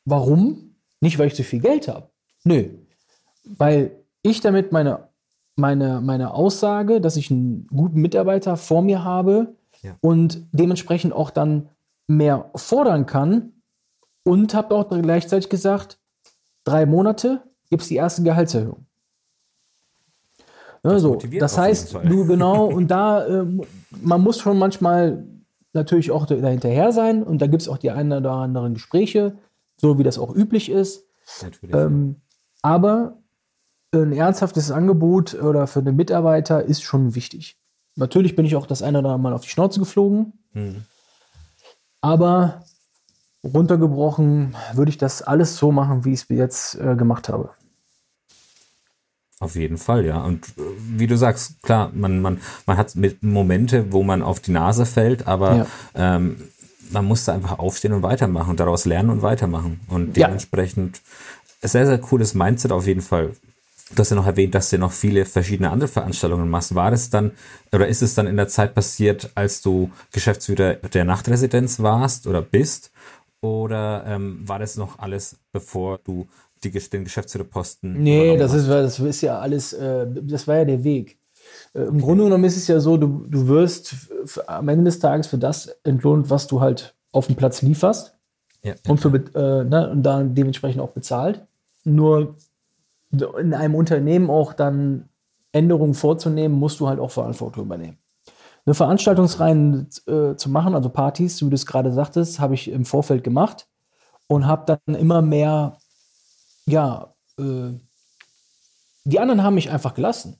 Warum? Nicht, weil ich zu viel Geld habe. Nö. Weil ich damit meine, meine, meine Aussage, dass ich einen guten Mitarbeiter vor mir habe Ja. und dementsprechend auch dann mehr fordern kann und habe auch gleichzeitig gesagt, drei Monate gibt es die erste Gehaltserhöhung. Ne, Das so. das heißt, du genau, und da, ähm, man muss schon manchmal natürlich auch dahinterher sein und da gibt es auch die ein oder anderen Gespräche, so wie das auch üblich ist. Natürlich. Ähm, aber ein ernsthaftes Angebot oder für den Mitarbeiter ist schon wichtig. Natürlich bin ich auch das eine oder andere Mal auf die Schnauze geflogen, Mhm. aber runtergebrochen würde ich das alles so machen, wie ich es bis jetzt äh, gemacht habe. Auf jeden Fall, ja. Und äh, wie du sagst, klar, man, man, man hat mit Momente, wo man auf die Nase fällt, aber Ja. ähm, man muss da einfach aufstehen und weitermachen daraus lernen und weitermachen. Und Ja. dementsprechend sehr, sehr cooles Mindset auf jeden Fall. Du hast ja noch erwähnt, dass du noch viele verschiedene andere Veranstaltungen machst. War das dann oder ist es dann in der Zeit passiert, als du Geschäftsführer der Nachtresidenz warst oder bist? Oder ähm, war das noch alles, bevor du die, den Geschäftsführerposten Nee, das hast? ist, das ist ja alles, äh, das war ja der Weg. Äh, Im Grunde genommen ist es ja so, du, du wirst am Ende des Tages für das entlohnt, was du halt auf dem Platz lieferst Ja, und, für, äh, ne, und dann dementsprechend auch bezahlt. Nur in einem Unternehmen auch dann Änderungen vorzunehmen, musst du halt auch Verantwortung übernehmen. Eine Veranstaltungsreihen äh, zu machen, also Partys, wie du es gerade sagtest, habe ich im Vorfeld gemacht und habe dann immer mehr, ja, äh, die anderen haben mich einfach gelassen.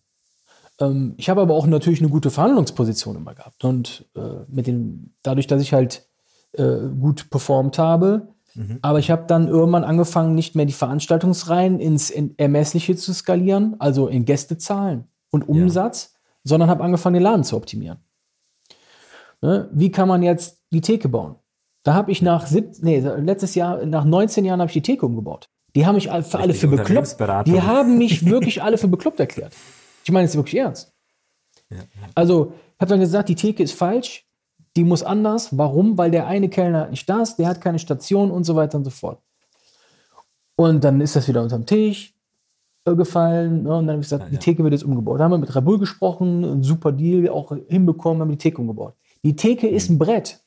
Ähm, ich habe aber auch natürlich eine gute Verhandlungsposition immer gehabt. Und äh, mit den, dadurch, dass ich halt äh, gut performt habe, aber ich habe dann irgendwann angefangen, nicht mehr die Veranstaltungsreihen ins in Ermessliche zu skalieren, also in Gästezahlen und Umsatz, sondern habe angefangen, den Laden zu optimieren. Ne? Wie kann man jetzt die Theke bauen? Da habe ich nach sieb, nee, letztes Jahr, nach 19 Jahren habe ich die Theke umgebaut. Die haben mich all- für alle für bekloppt. Die haben mich wirklich alle für bekloppt erklärt. Ich meine es wirklich ernst. Also, ich habe dann gesagt, die Theke ist falsch, die muss anders. Warum? Weil der eine Kellner hat nicht das, der hat keine Station und so weiter und so fort. Und dann ist das wieder unterm Tisch äh, gefallen. Ne? Und dann habe ich gesagt, Ja, die ja. Theke wird jetzt umgebaut. Da haben wir mit Rabul gesprochen, ein super Deal auch hinbekommen, haben die Theke umgebaut. Die Theke ist Mhm. ein Brett.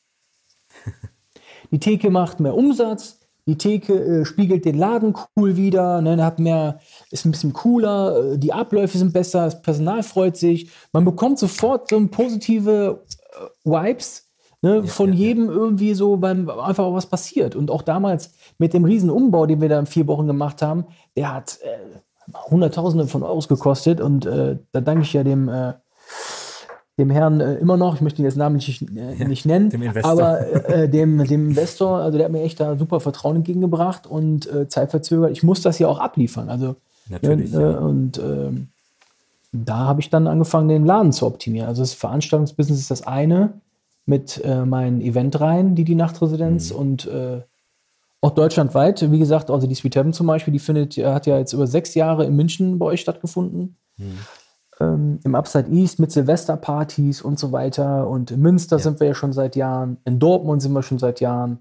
Die Theke macht mehr Umsatz. Die Theke äh, spiegelt den Laden cool wieder, ne, hat mehr, ist ein bisschen cooler, äh, die Abläufe sind besser, das Personal freut sich. Man bekommt sofort so positive äh, Vibes ne, von ja, ja. jedem irgendwie so, weil einfach was passiert. Und auch damals mit dem riesen Umbau, den wir da in vier Wochen gemacht haben, der hat äh, Hunderttausende von Euros gekostet. Und äh, da danke ich ja dem, äh, dem Herrn äh, immer noch, ich möchte ihn jetzt namentlich äh, nicht nennen, dem aber äh, dem, dem Investor, also der hat mir echt da super Vertrauen entgegengebracht und äh, zeitverzögert. Ich muss das ja auch abliefern. Also Natürlich, ne, ja. und ähm, da habe ich dann angefangen, den Laden zu optimieren. Also das Veranstaltungsbusiness ist das eine mit äh, meinen Eventreihen, die die Nachtresidenz Mhm. und äh, auch deutschlandweit. Wie gesagt, also die Sweet Heaven zum Beispiel, die findet, hat ja jetzt über sechs Jahre in München bei euch stattgefunden. Mhm. Ähm, Im Upside East mit Silvesterpartys und so weiter. Und in Münster Ja. sind wir ja schon seit Jahren. In Dortmund sind wir schon seit Jahren.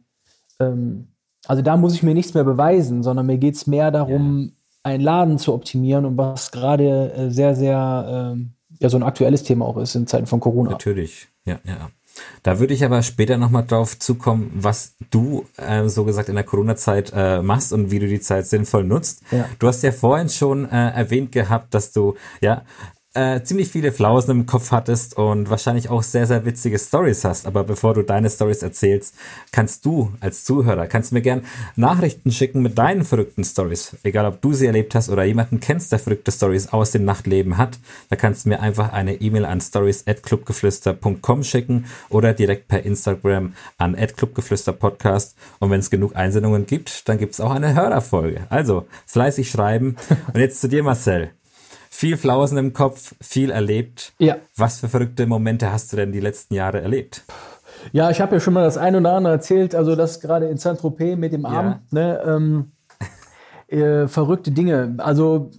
Ähm, also da muss ich mir nichts mehr beweisen, sondern mir geht es mehr darum, einen Laden zu optimieren und was gerade äh, sehr, sehr ähm, ja, so ein aktuelles Thema auch ist in Zeiten von Corona. Natürlich, ja, ja. Da würde ich aber später nochmal drauf zukommen, was du ähm, so gesagt in der Corona-Zeit äh, machst und wie du die Zeit sinnvoll nutzt. Ja. Du hast ja vorhin schon äh, erwähnt gehabt, dass du ja äh, ziemlich viele Flausen im Kopf hattest und wahrscheinlich auch sehr, sehr witzige Stories hast. Aber bevor du deine Stories erzählst, kannst du als Zuhörer, kannst du mir gern Nachrichten schicken mit deinen verrückten Stories. Egal, ob du sie erlebt hast oder jemanden kennst, der verrückte Stories aus dem Nachtleben hat. Da kannst du mir einfach eine E-Mail an stories@clubgeflüster.com schicken oder direkt per Instagram an @clubgeflüsterpodcast. Und wenn es genug Einsendungen gibt, dann gibt es auch eine Hörerfolge. Also fleißig schreiben. Und jetzt zu dir, Marcel. Viel Flausen im Kopf, viel erlebt. Ja. Was für verrückte Momente hast du denn die letzten Jahre erlebt? Ja, ich habe ja schon mal das ein oder andere erzählt, also das gerade in Saint-Tropez mit dem Arm, ne, ähm, äh, verrückte Dinge. Also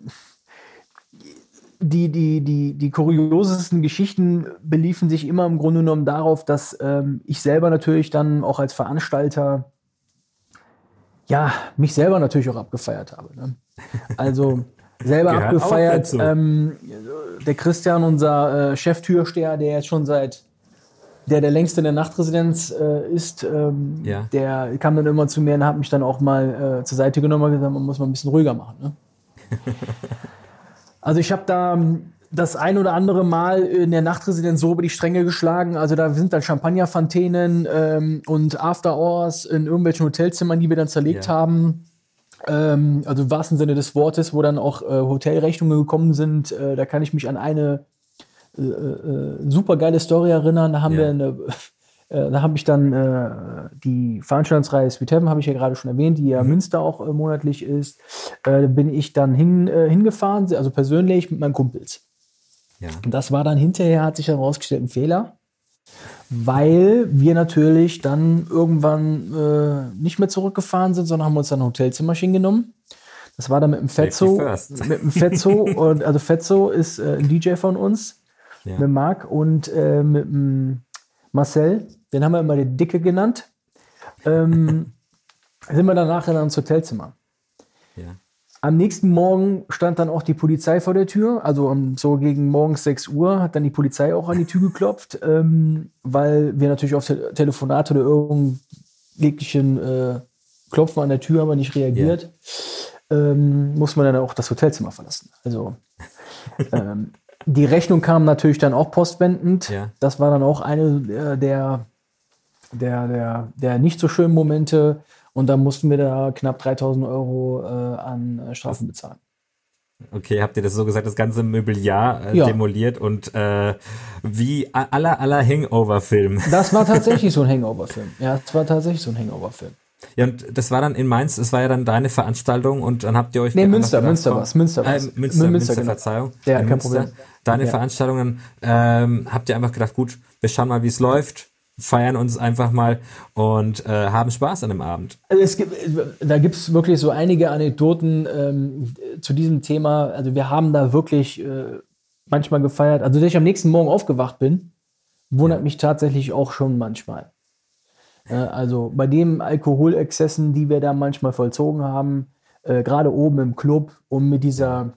die, die, die, die kuriosesten Geschichten beliefen sich immer im Grunde genommen darauf, dass ähm, ich selber natürlich dann auch als Veranstalter ja, mich selber natürlich auch abgefeiert habe. Ne? Also selber Gehört abgefeiert. Ähm, der Christian, unser äh, Cheftürsteher, der jetzt schon seit der der längste in der Nachtresidenz äh, ist, ähm, Ja. der kam dann immer zu mir und hat mich dann auch mal äh, zur Seite genommen und gesagt, man muss mal ein bisschen ruhiger machen. Ne? also ich habe da ähm, das ein oder andere Mal in der Nachtresidenz so über die Stränge geschlagen. Also da sind dann Champagnerfontänen ähm, und After Hours in irgendwelchen Hotelzimmern, die wir dann zerlegt Ja. haben. Ähm, also im wahrsten Sinne des Wortes, wo dann auch äh, Hotelrechnungen gekommen sind. Äh, da kann ich mich an eine äh, äh, super geile Story erinnern. Da haben Ja. wir eine, äh, da habe ich dann äh, die Veranstaltungsreihe Sweet Heaven, habe ich ja gerade schon erwähnt, die ja Mhm. Münster auch äh, monatlich ist. Da bin ich dann hin, hingefahren, also persönlich mit meinen Kumpels. Ja. Und das war dann hinterher, hat sich herausgestellt, ein Fehler, weil wir natürlich dann irgendwann äh, nicht mehr zurückgefahren sind, sondern haben uns dann ein Hotelzimmerchen genommen. Das war dann mit dem Fetzo. Mit dem Fetzo. und, also Fetzo ist äh, ein DJ von uns, Ja. mit Marc und äh, mit dem Marcel. Den haben wir immer den Dicke genannt. Ähm, sind wir dann nachher dann ins Hotelzimmer. Am nächsten Morgen stand dann auch die Polizei vor der Tür. Also um, so gegen morgens 6 Uhr hat dann die Polizei auch an die Tür geklopft, ähm, weil wir natürlich auf Te Telefonate oder irgendwelchen äh, Klopfen an der Tür haben wir nicht reagiert. Ähm, muss man dann auch das Hotelzimmer verlassen. Also ähm, die Rechnung kam natürlich dann auch postwendend. Ja. Das war dann auch eine äh, der, der, der, der nicht so schönen Momente. Und da mussten wir da knapp 3000 Euro äh, an äh, Strafen bezahlen. Okay, habt ihr das so gesagt, das ganze Möbeljahr äh, Ja. demoliert und äh, wie aller aller Hangover-Film. Das war tatsächlich so ein Hangover-Film. Ja, das war tatsächlich so ein Hangover-Film. Ja, und das war dann in Mainz, das war ja dann deine Veranstaltung und dann habt ihr euch Nee, Münster, gedacht, Münster war's, Münster äh, war's. Münster, Münster, Münster, genau. Verzeihung. Ja, In kein Münster. Problem. Deine Ja. Veranstaltungen, ähm, habt ihr einfach gedacht, gut, wir schauen mal, wie es läuft, feiern uns einfach mal und äh, haben Spaß an dem Abend. Also es gibt, da gibt es wirklich so einige Anekdoten ähm, zu diesem Thema. Also wir haben da wirklich äh, manchmal gefeiert. Also, dass ich am nächsten Morgen aufgewacht bin, wundert mich tatsächlich auch schon manchmal. Äh, also bei den Alkoholexzessen, die wir da manchmal vollzogen haben, äh, gerade oben im Club und mit dieser,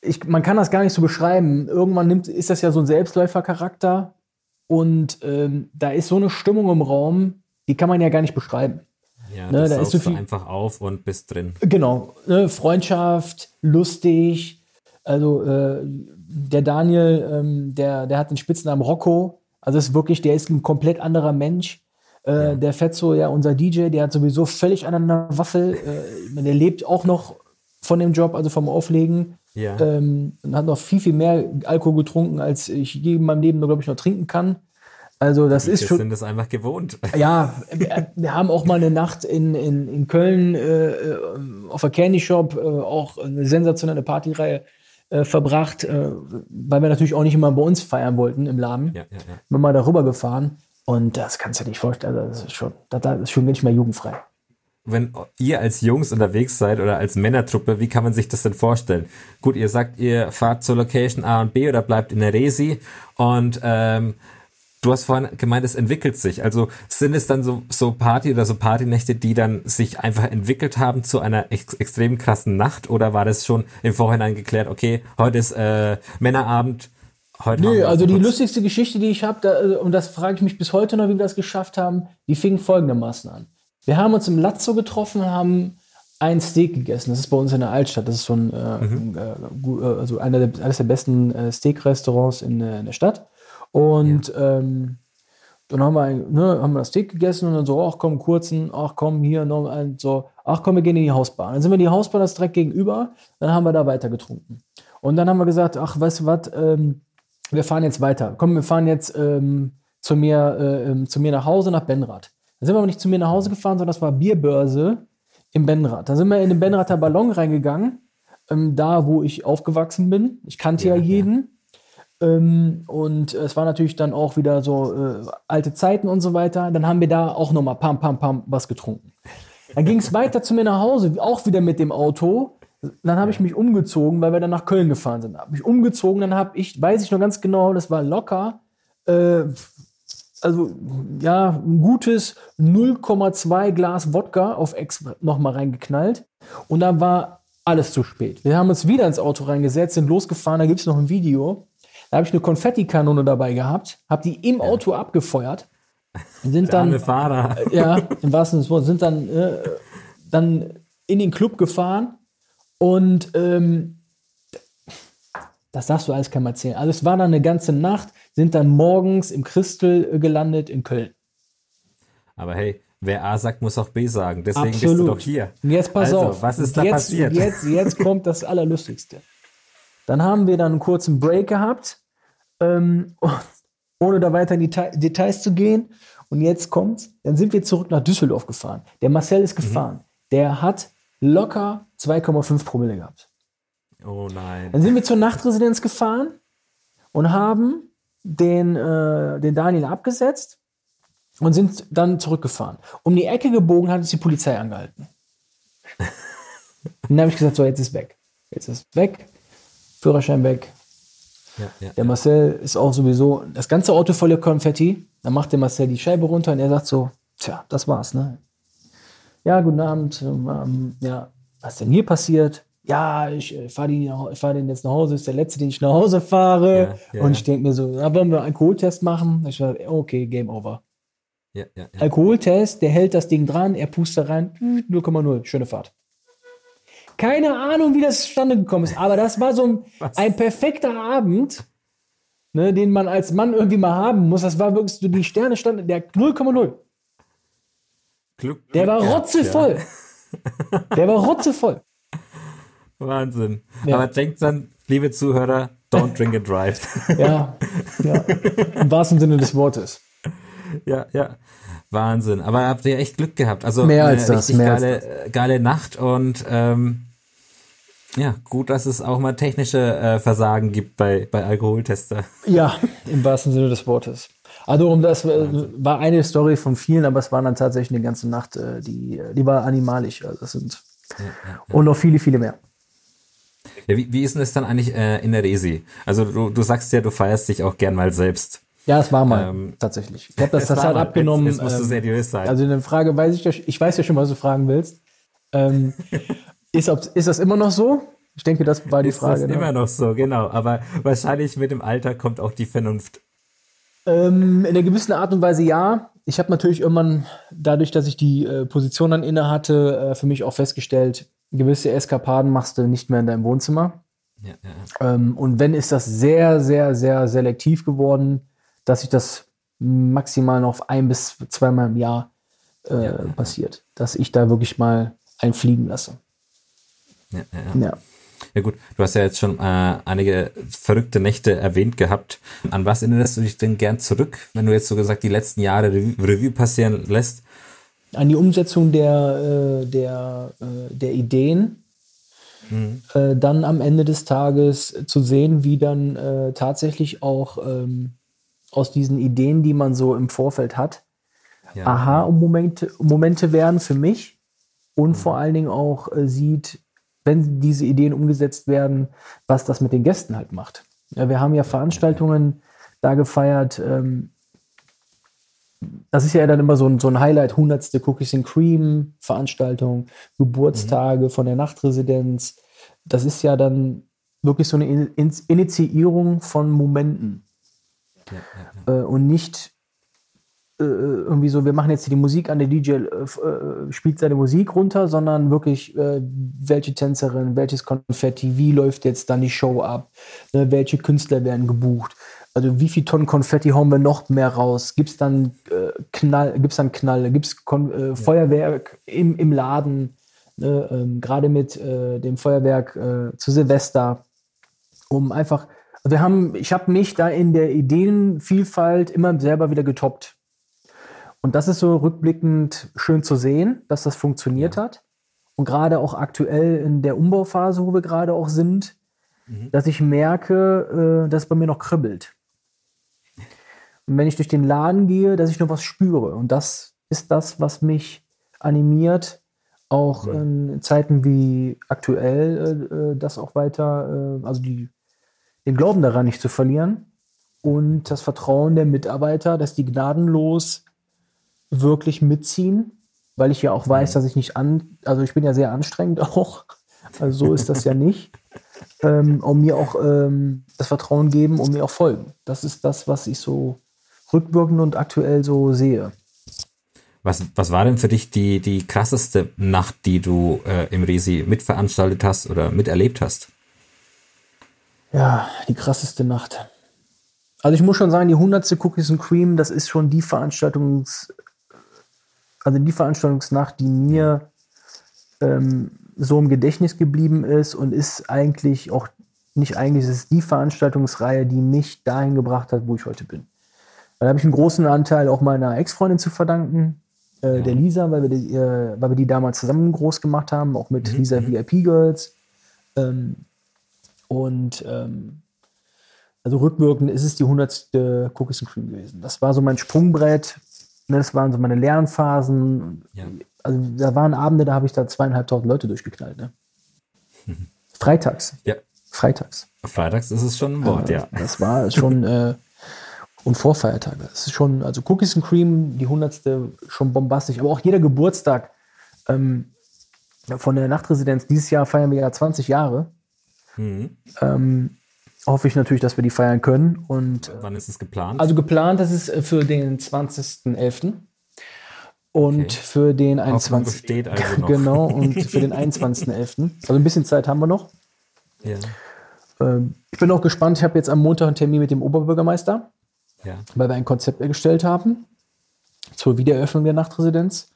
ich, man kann das gar nicht so beschreiben. Irgendwann nimmt, ist das ja so ein Selbstläufercharakter und ähm, da ist so eine Stimmung im Raum, die kann man ja gar nicht beschreiben. Ja, Ne, das da ist so viel- einfach auf und bist drin. Genau, ne, Freundschaft, lustig. Also äh, der Daniel, ähm, der, der hat den Spitznamen Rocco. Also ist wirklich, der ist ein komplett anderer Mensch. Äh, Der Fetzo, ja, unser DJ, der hat sowieso völlig an einer Waffel. Äh, der lebt auch noch von dem Job, also vom Auflegen. Ja. Ähm, und hat noch viel, viel mehr Alkohol getrunken, als ich je in meinem Leben, glaube ich, noch trinken kann. Also das ist wir schon. sind es einfach gewohnt. Ja, wir, wir haben auch mal eine Nacht in, in, in Köln äh, äh, auf der Candy Shop, äh, auch eine sensationelle Partyreihe äh, verbracht, äh, weil wir natürlich auch nicht immer bei uns feiern wollten im Laden. Ja, ja, ja. Bin mal darüber gefahren und das kannst du dir nicht vorstellen. Also das ist schon, das, das ist schon nicht mehr jugendfrei. Wenn ihr als Jungs unterwegs seid oder als Männertruppe, wie kann man sich das denn vorstellen? Gut, ihr sagt, ihr fahrt zur Location A und B oder bleibt in der Resi und ähm, du hast vorhin gemeint, es entwickelt sich. Also sind es dann so, so Party oder so Partynächte, die dann sich einfach entwickelt haben zu einer ex extrem krassen Nacht oder war das schon im Vorhinein geklärt, okay, heute ist äh, Männerabend, heute Nö, also die kurz- lustigste Geschichte, die ich habe, und das frage ich mich bis heute noch, wie wir das geschafft haben, die fing folgendermaßen an. Wir haben uns im Lazzo getroffen und haben ein Steak gegessen. Das ist bei uns in der Altstadt. Das ist so ein, äh, ein, äh, äh, also einer der, eines der besten äh, Steak-Restaurants in, äh, in der Stadt. Und ähm, dann haben wir, ein, ne, haben wir das Steak gegessen und dann so, ach komm, kurzen, ach komm, hier noch ein, so, ach komm, wir gehen in die Hausbar. Dann sind wir in die Hausbar, das direkt gegenüber, dann haben wir da weiter getrunken. Und dann haben wir gesagt, ach, weißt du was, ähm, wir fahren jetzt weiter. Komm, wir fahren jetzt ähm, zu, mir, äh, ähm, zu mir nach Hause nach Benrad. Dann sind wir aber nicht zu mir nach Hause gefahren, sondern das war Bierbörse im Benrad. Da sind wir in den Benrather Ballon reingegangen, ähm, da wo ich aufgewachsen bin. Ich kannte ja, Ja, ja. jeden. Ähm, und es war natürlich dann auch wieder so äh, alte Zeiten und so weiter. Dann haben wir da auch nochmal pam, pam, pam was getrunken. Dann ging es weiter zu mir nach Hause, auch wieder mit dem Auto. Dann habe ich mich umgezogen, weil wir dann nach Köln gefahren sind. Habe mich umgezogen, dann habe ich, weiß ich noch ganz genau, das war locker, äh, also ja, ein gutes 0,2 Glas Wodka auf Ex nochmal reingeknallt. Und dann war alles zu spät. Wir haben uns wieder ins Auto reingesetzt, sind losgefahren, da gibt es noch ein Video. Da habe ich eine Konfettikanone dabei gehabt, habe die im Auto abgefeuert. Sind dann, Fahrer. ja, im wahrsten Sinne sind dann, äh, dann in den Club gefahren und ähm, das darfst du alles keinem erzählen. Also es war dann eine ganze Nacht, sind dann morgens im Christel äh, gelandet in Köln. Aber hey, wer A sagt, muss auch B sagen. Deswegen bist du Absolut. doch hier. Und jetzt pass also, auf. Was ist da jetzt, passiert? Jetzt, jetzt kommt das Allerlustigste. Dann haben wir dann einen kurzen Break gehabt, ähm, ohne da weiter in die Te- Details zu gehen. Und jetzt kommt's. Dann sind wir zurück nach Düsseldorf gefahren. Der Marcel ist gefahren. Der hat locker 2,5 Promille gehabt. Oh nein. Dann sind wir zur Nachtresidenz gefahren und haben den, äh, den Daniel abgesetzt und sind dann zurückgefahren. Um die Ecke gebogen hat uns die Polizei angehalten. Dann habe ich gesagt, so, jetzt ist weg. Jetzt ist weg. Führerschein weg. Ja, ja, Der Marcel ist auch sowieso, das ganze Auto voller Konfetti. Dann macht der Marcel die Scheibe runter und er sagt so, tja, das war's, ne? Ja, guten Abend. Ähm, ja, was ist denn hier passiert? Ja, ich äh, fahre den, fahr den jetzt nach Hause, ist der letzte, den ich nach Hause fahre. Ja, ja, und ich denke mir so, ja, wollen wir einen Alkoholtest machen? Ich sage, okay, Game over. ja, ja, ja. Alkoholtest, der hält das Ding dran, er pustet rein, 0,0, schöne Fahrt. Keine Ahnung, wie das zustande gekommen ist, aber das war so ein, ein perfekter Abend, ne, den man als Mann irgendwie mal haben muss. Das war wirklich so, die Sterne standen, der 0,0. Glück, Der war rotzevoll. Der war rotzevoll. Ja. Wahnsinn. Ja. Aber denkt dann, liebe Zuhörer, don't drink and drive. Ja, ja, im wahrsten Sinne des Wortes. ja, ja. Wahnsinn. Aber habt ihr echt Glück gehabt. Also Mehr als das, mehr als geile, äh, geile Nacht und ähm, ja, gut, dass es auch mal technische äh, Versagen gibt bei, bei Alkoholtester. Ja, im wahrsten Sinne des Wortes. Also um das äh, war eine Story von vielen, aber es waren dann tatsächlich eine ganze Nacht, äh, die, die war animalisch. Also das sind und noch viele, viele mehr. Ja, wie, wie ist denn das dann eigentlich äh, in der Resi? Also du, du sagst ja, du feierst dich auch gern mal selbst. Ja, es war mal Ähm, tatsächlich. Ich habe das, das mal. abgenommen. Jetzt- jetzt musst du ähm, seriös sein. Also eine Frage weiß ich ja, ich weiß ja schon, was du fragen willst. Ähm, ist, ob, ist das immer noch so? Ich denke, das war die ist Frage. das ne? immer noch so, genau. Aber wahrscheinlich mit dem Alter kommt auch die Vernunft. Ähm, in einer gewissen Art und Weise ja. Ich habe natürlich irgendwann, dadurch, dass ich die äh, Position dann inne hatte, äh, für mich auch festgestellt, gewisse Eskapaden machst du nicht mehr in deinem Wohnzimmer. Ja, ja. Ähm, und wenn, ist das sehr, sehr, sehr selektiv geworden, dass sich das maximal noch auf ein bis zweimal im Jahr äh, Ja. passiert. Dass ich da wirklich mal einfliegen lasse. Ja, ja, ja. Ja. ja gut, du hast ja jetzt schon äh, einige verrückte Nächte erwähnt gehabt. An was erinnerst du dich denn gern zurück, wenn du jetzt so gesagt die letzten Jahre Revue, Revue passieren lässt? An die Umsetzung der, äh, der, äh, der Ideen. mhm. äh, dann am Ende des Tages zu sehen, wie dann äh, tatsächlich auch ähm, aus diesen Ideen, die man so im Vorfeld hat, ja. Aha-Momente Momente werden für mich und mhm. vor allen Dingen auch sieht, wenn diese Ideen umgesetzt werden, was das mit den Gästen halt macht. Ja, wir haben ja Veranstaltungen da gefeiert. Ähm, das ist ja dann immer so ein, so ein Highlight, hundertste Cookies and Cream Veranstaltung, Geburtstage mhm. von der Nachtresidenz. Das ist ja dann wirklich so eine In Initiierung von Momenten. Ja, ja, ja. Äh, und nicht äh, irgendwie so, wir machen jetzt die Musik an, der DJ äh, äh, spielt seine Musik runter, sondern wirklich, äh, welche Tänzerin, welches Konfetti, wie läuft jetzt dann die Show ab, ne, welche Künstler werden gebucht. Also wie viel Tonnen Konfetti hauen wir noch mehr raus? Gibt es dann äh, Knall, gibt's dann Knall, gibt es ja. Feuerwerk im, im Laden, ne, ähm, gerade mit dem Feuerwerk zu Silvester, um einfach, wir haben, ich habe mich da in der Ideenvielfalt immer selber wieder getoppt. Und das ist so rückblickend schön zu sehen, dass das funktioniert ja. hat. Und gerade auch aktuell in der Umbauphase, wo wir gerade auch sind, mhm. dass ich merke, äh, dass es bei mir noch kribbelt. Und wenn ich durch den Laden gehe, dass ich nur was spüre. Und das ist das, was mich animiert, auch mhm. in Zeiten wie aktuell, äh, äh, das auch weiter, äh, also die, den Glauben daran nicht zu verlieren und das Vertrauen der Mitarbeiter, dass die gnadenlos wirklich mitziehen, weil ich ja auch weiß, dass ich nicht an, also ich bin ja sehr anstrengend auch, also so ist das ja nicht, ähm, und mir auch ähm, das Vertrauen geben und mir auch folgen. Das ist das, was ich so rückwirkend und aktuell so sehe. Was, was war denn für dich die, die krasseste Nacht, die du äh, im Resi mitveranstaltet hast oder miterlebt hast? Ja, die krasseste Nacht. Also ich muss schon sagen, die 100. Cookies and Cream, das ist schon die Veranstaltungs, also die Veranstaltungsnacht, die mir ähm, so im Gedächtnis geblieben ist und ist eigentlich auch nicht eigentlich, es ist die Veranstaltungsreihe, die mich dahin gebracht hat, wo ich heute bin. Da habe ich einen großen Anteil auch meiner Ex-Freundin zu verdanken, äh, ja. der Lisa, weil wir, die, äh, weil wir die damals zusammen groß gemacht haben, auch mit mhm. Lisa mhm. VIP Girls. Ähm, und ähm, also rückwirkend ist es die 100. Cookies and Cream gewesen. Das war so mein Sprungbrett Ne, das waren so meine Lernphasen. Ja. Also da waren Abende, da habe ich da zweieinhalbtausend Leute durchgeknallt. Ne? Freitags. Ja. Freitags. Freitags ist es schon ein Wort, äh, ja. Das war schon, äh, und Vorfeiertage. Das ist schon, also Cookies and Cream, die hundertste, schon bombastisch. Aber auch jeder Geburtstag ähm, von der Nachtresidenz. Dieses Jahr feiern wir ja 20 Jahre. Mhm. Ähm, hoffe ich natürlich, dass wir die feiern können. Und, Wann ist es geplant? Also geplant ist es äh, für den 20.11. Und okay. für den 21. Steht also noch. Genau, und für den 21.11. Also ein bisschen Zeit haben wir noch. Ja. Ähm, ich bin auch gespannt. Ich habe jetzt am Montag einen Termin mit dem Oberbürgermeister, ja. weil wir ein Konzept erstellt haben zur Wiedereröffnung der Nachtresidenz.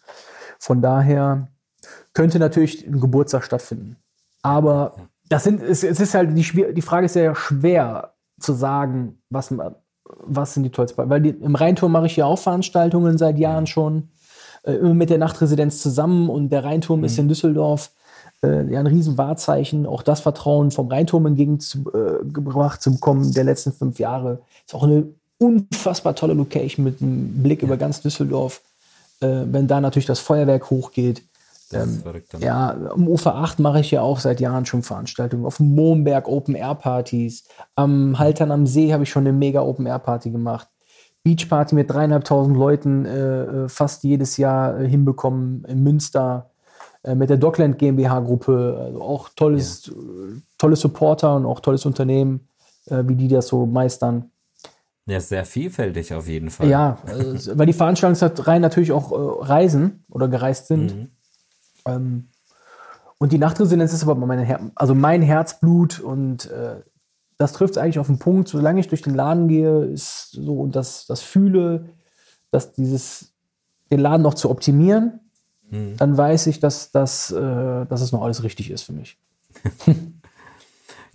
Von daher könnte natürlich ein Geburtstag stattfinden. Aber das sind, es, es ist halt, die, die Frage ist ja schwer zu sagen, was, was sind die tollsten. Weil die, im Rheinturm mache ich ja auch Veranstaltungen seit Jahren schon, äh, immer mit der Nachtresidenz zusammen und der Rheinturm mhm. ist in Düsseldorf äh, ja ein riesen Wahrzeichen, auch das Vertrauen vom Rheinturm entgegengebracht zu bekommen der letzten fünf Jahre. Ist auch eine unfassbar tolle Location mit einem Blick ja. über ganz Düsseldorf. Äh, wenn da natürlich das Feuerwerk hochgeht, ähm, ja, am Ufer 8 mache ich ja auch seit Jahren schon Veranstaltungen. Auf dem Mohnberg Open Air Partys. Am Haltern am See habe ich schon eine mega Open Air Party gemacht. Beach Party mit dreieinhalbtausend Leuten äh, äh, fast jedes Jahr äh, hinbekommen in Münster äh, mit der Dockland GmbH Gruppe. Also auch tolles, ja. Äh, tolle Supporter und auch tolles Unternehmen, wie die das so meistern. Ja, sehr vielfältig auf jeden Fall. Ja, weil die Veranstaltungsreihen natürlich auch reisen oder gereist sind. Mhm. Ähm, und die Nachtresonanz ist aber mein, Her also mein Herzblut und äh, das trifft es eigentlich auf den Punkt. Solange ich durch den Laden gehe, ist so und das, das fühle, dass dieses, den Laden noch zu optimieren, mhm. dann weiß ich, dass, dass, äh, dass es noch alles richtig ist für mich.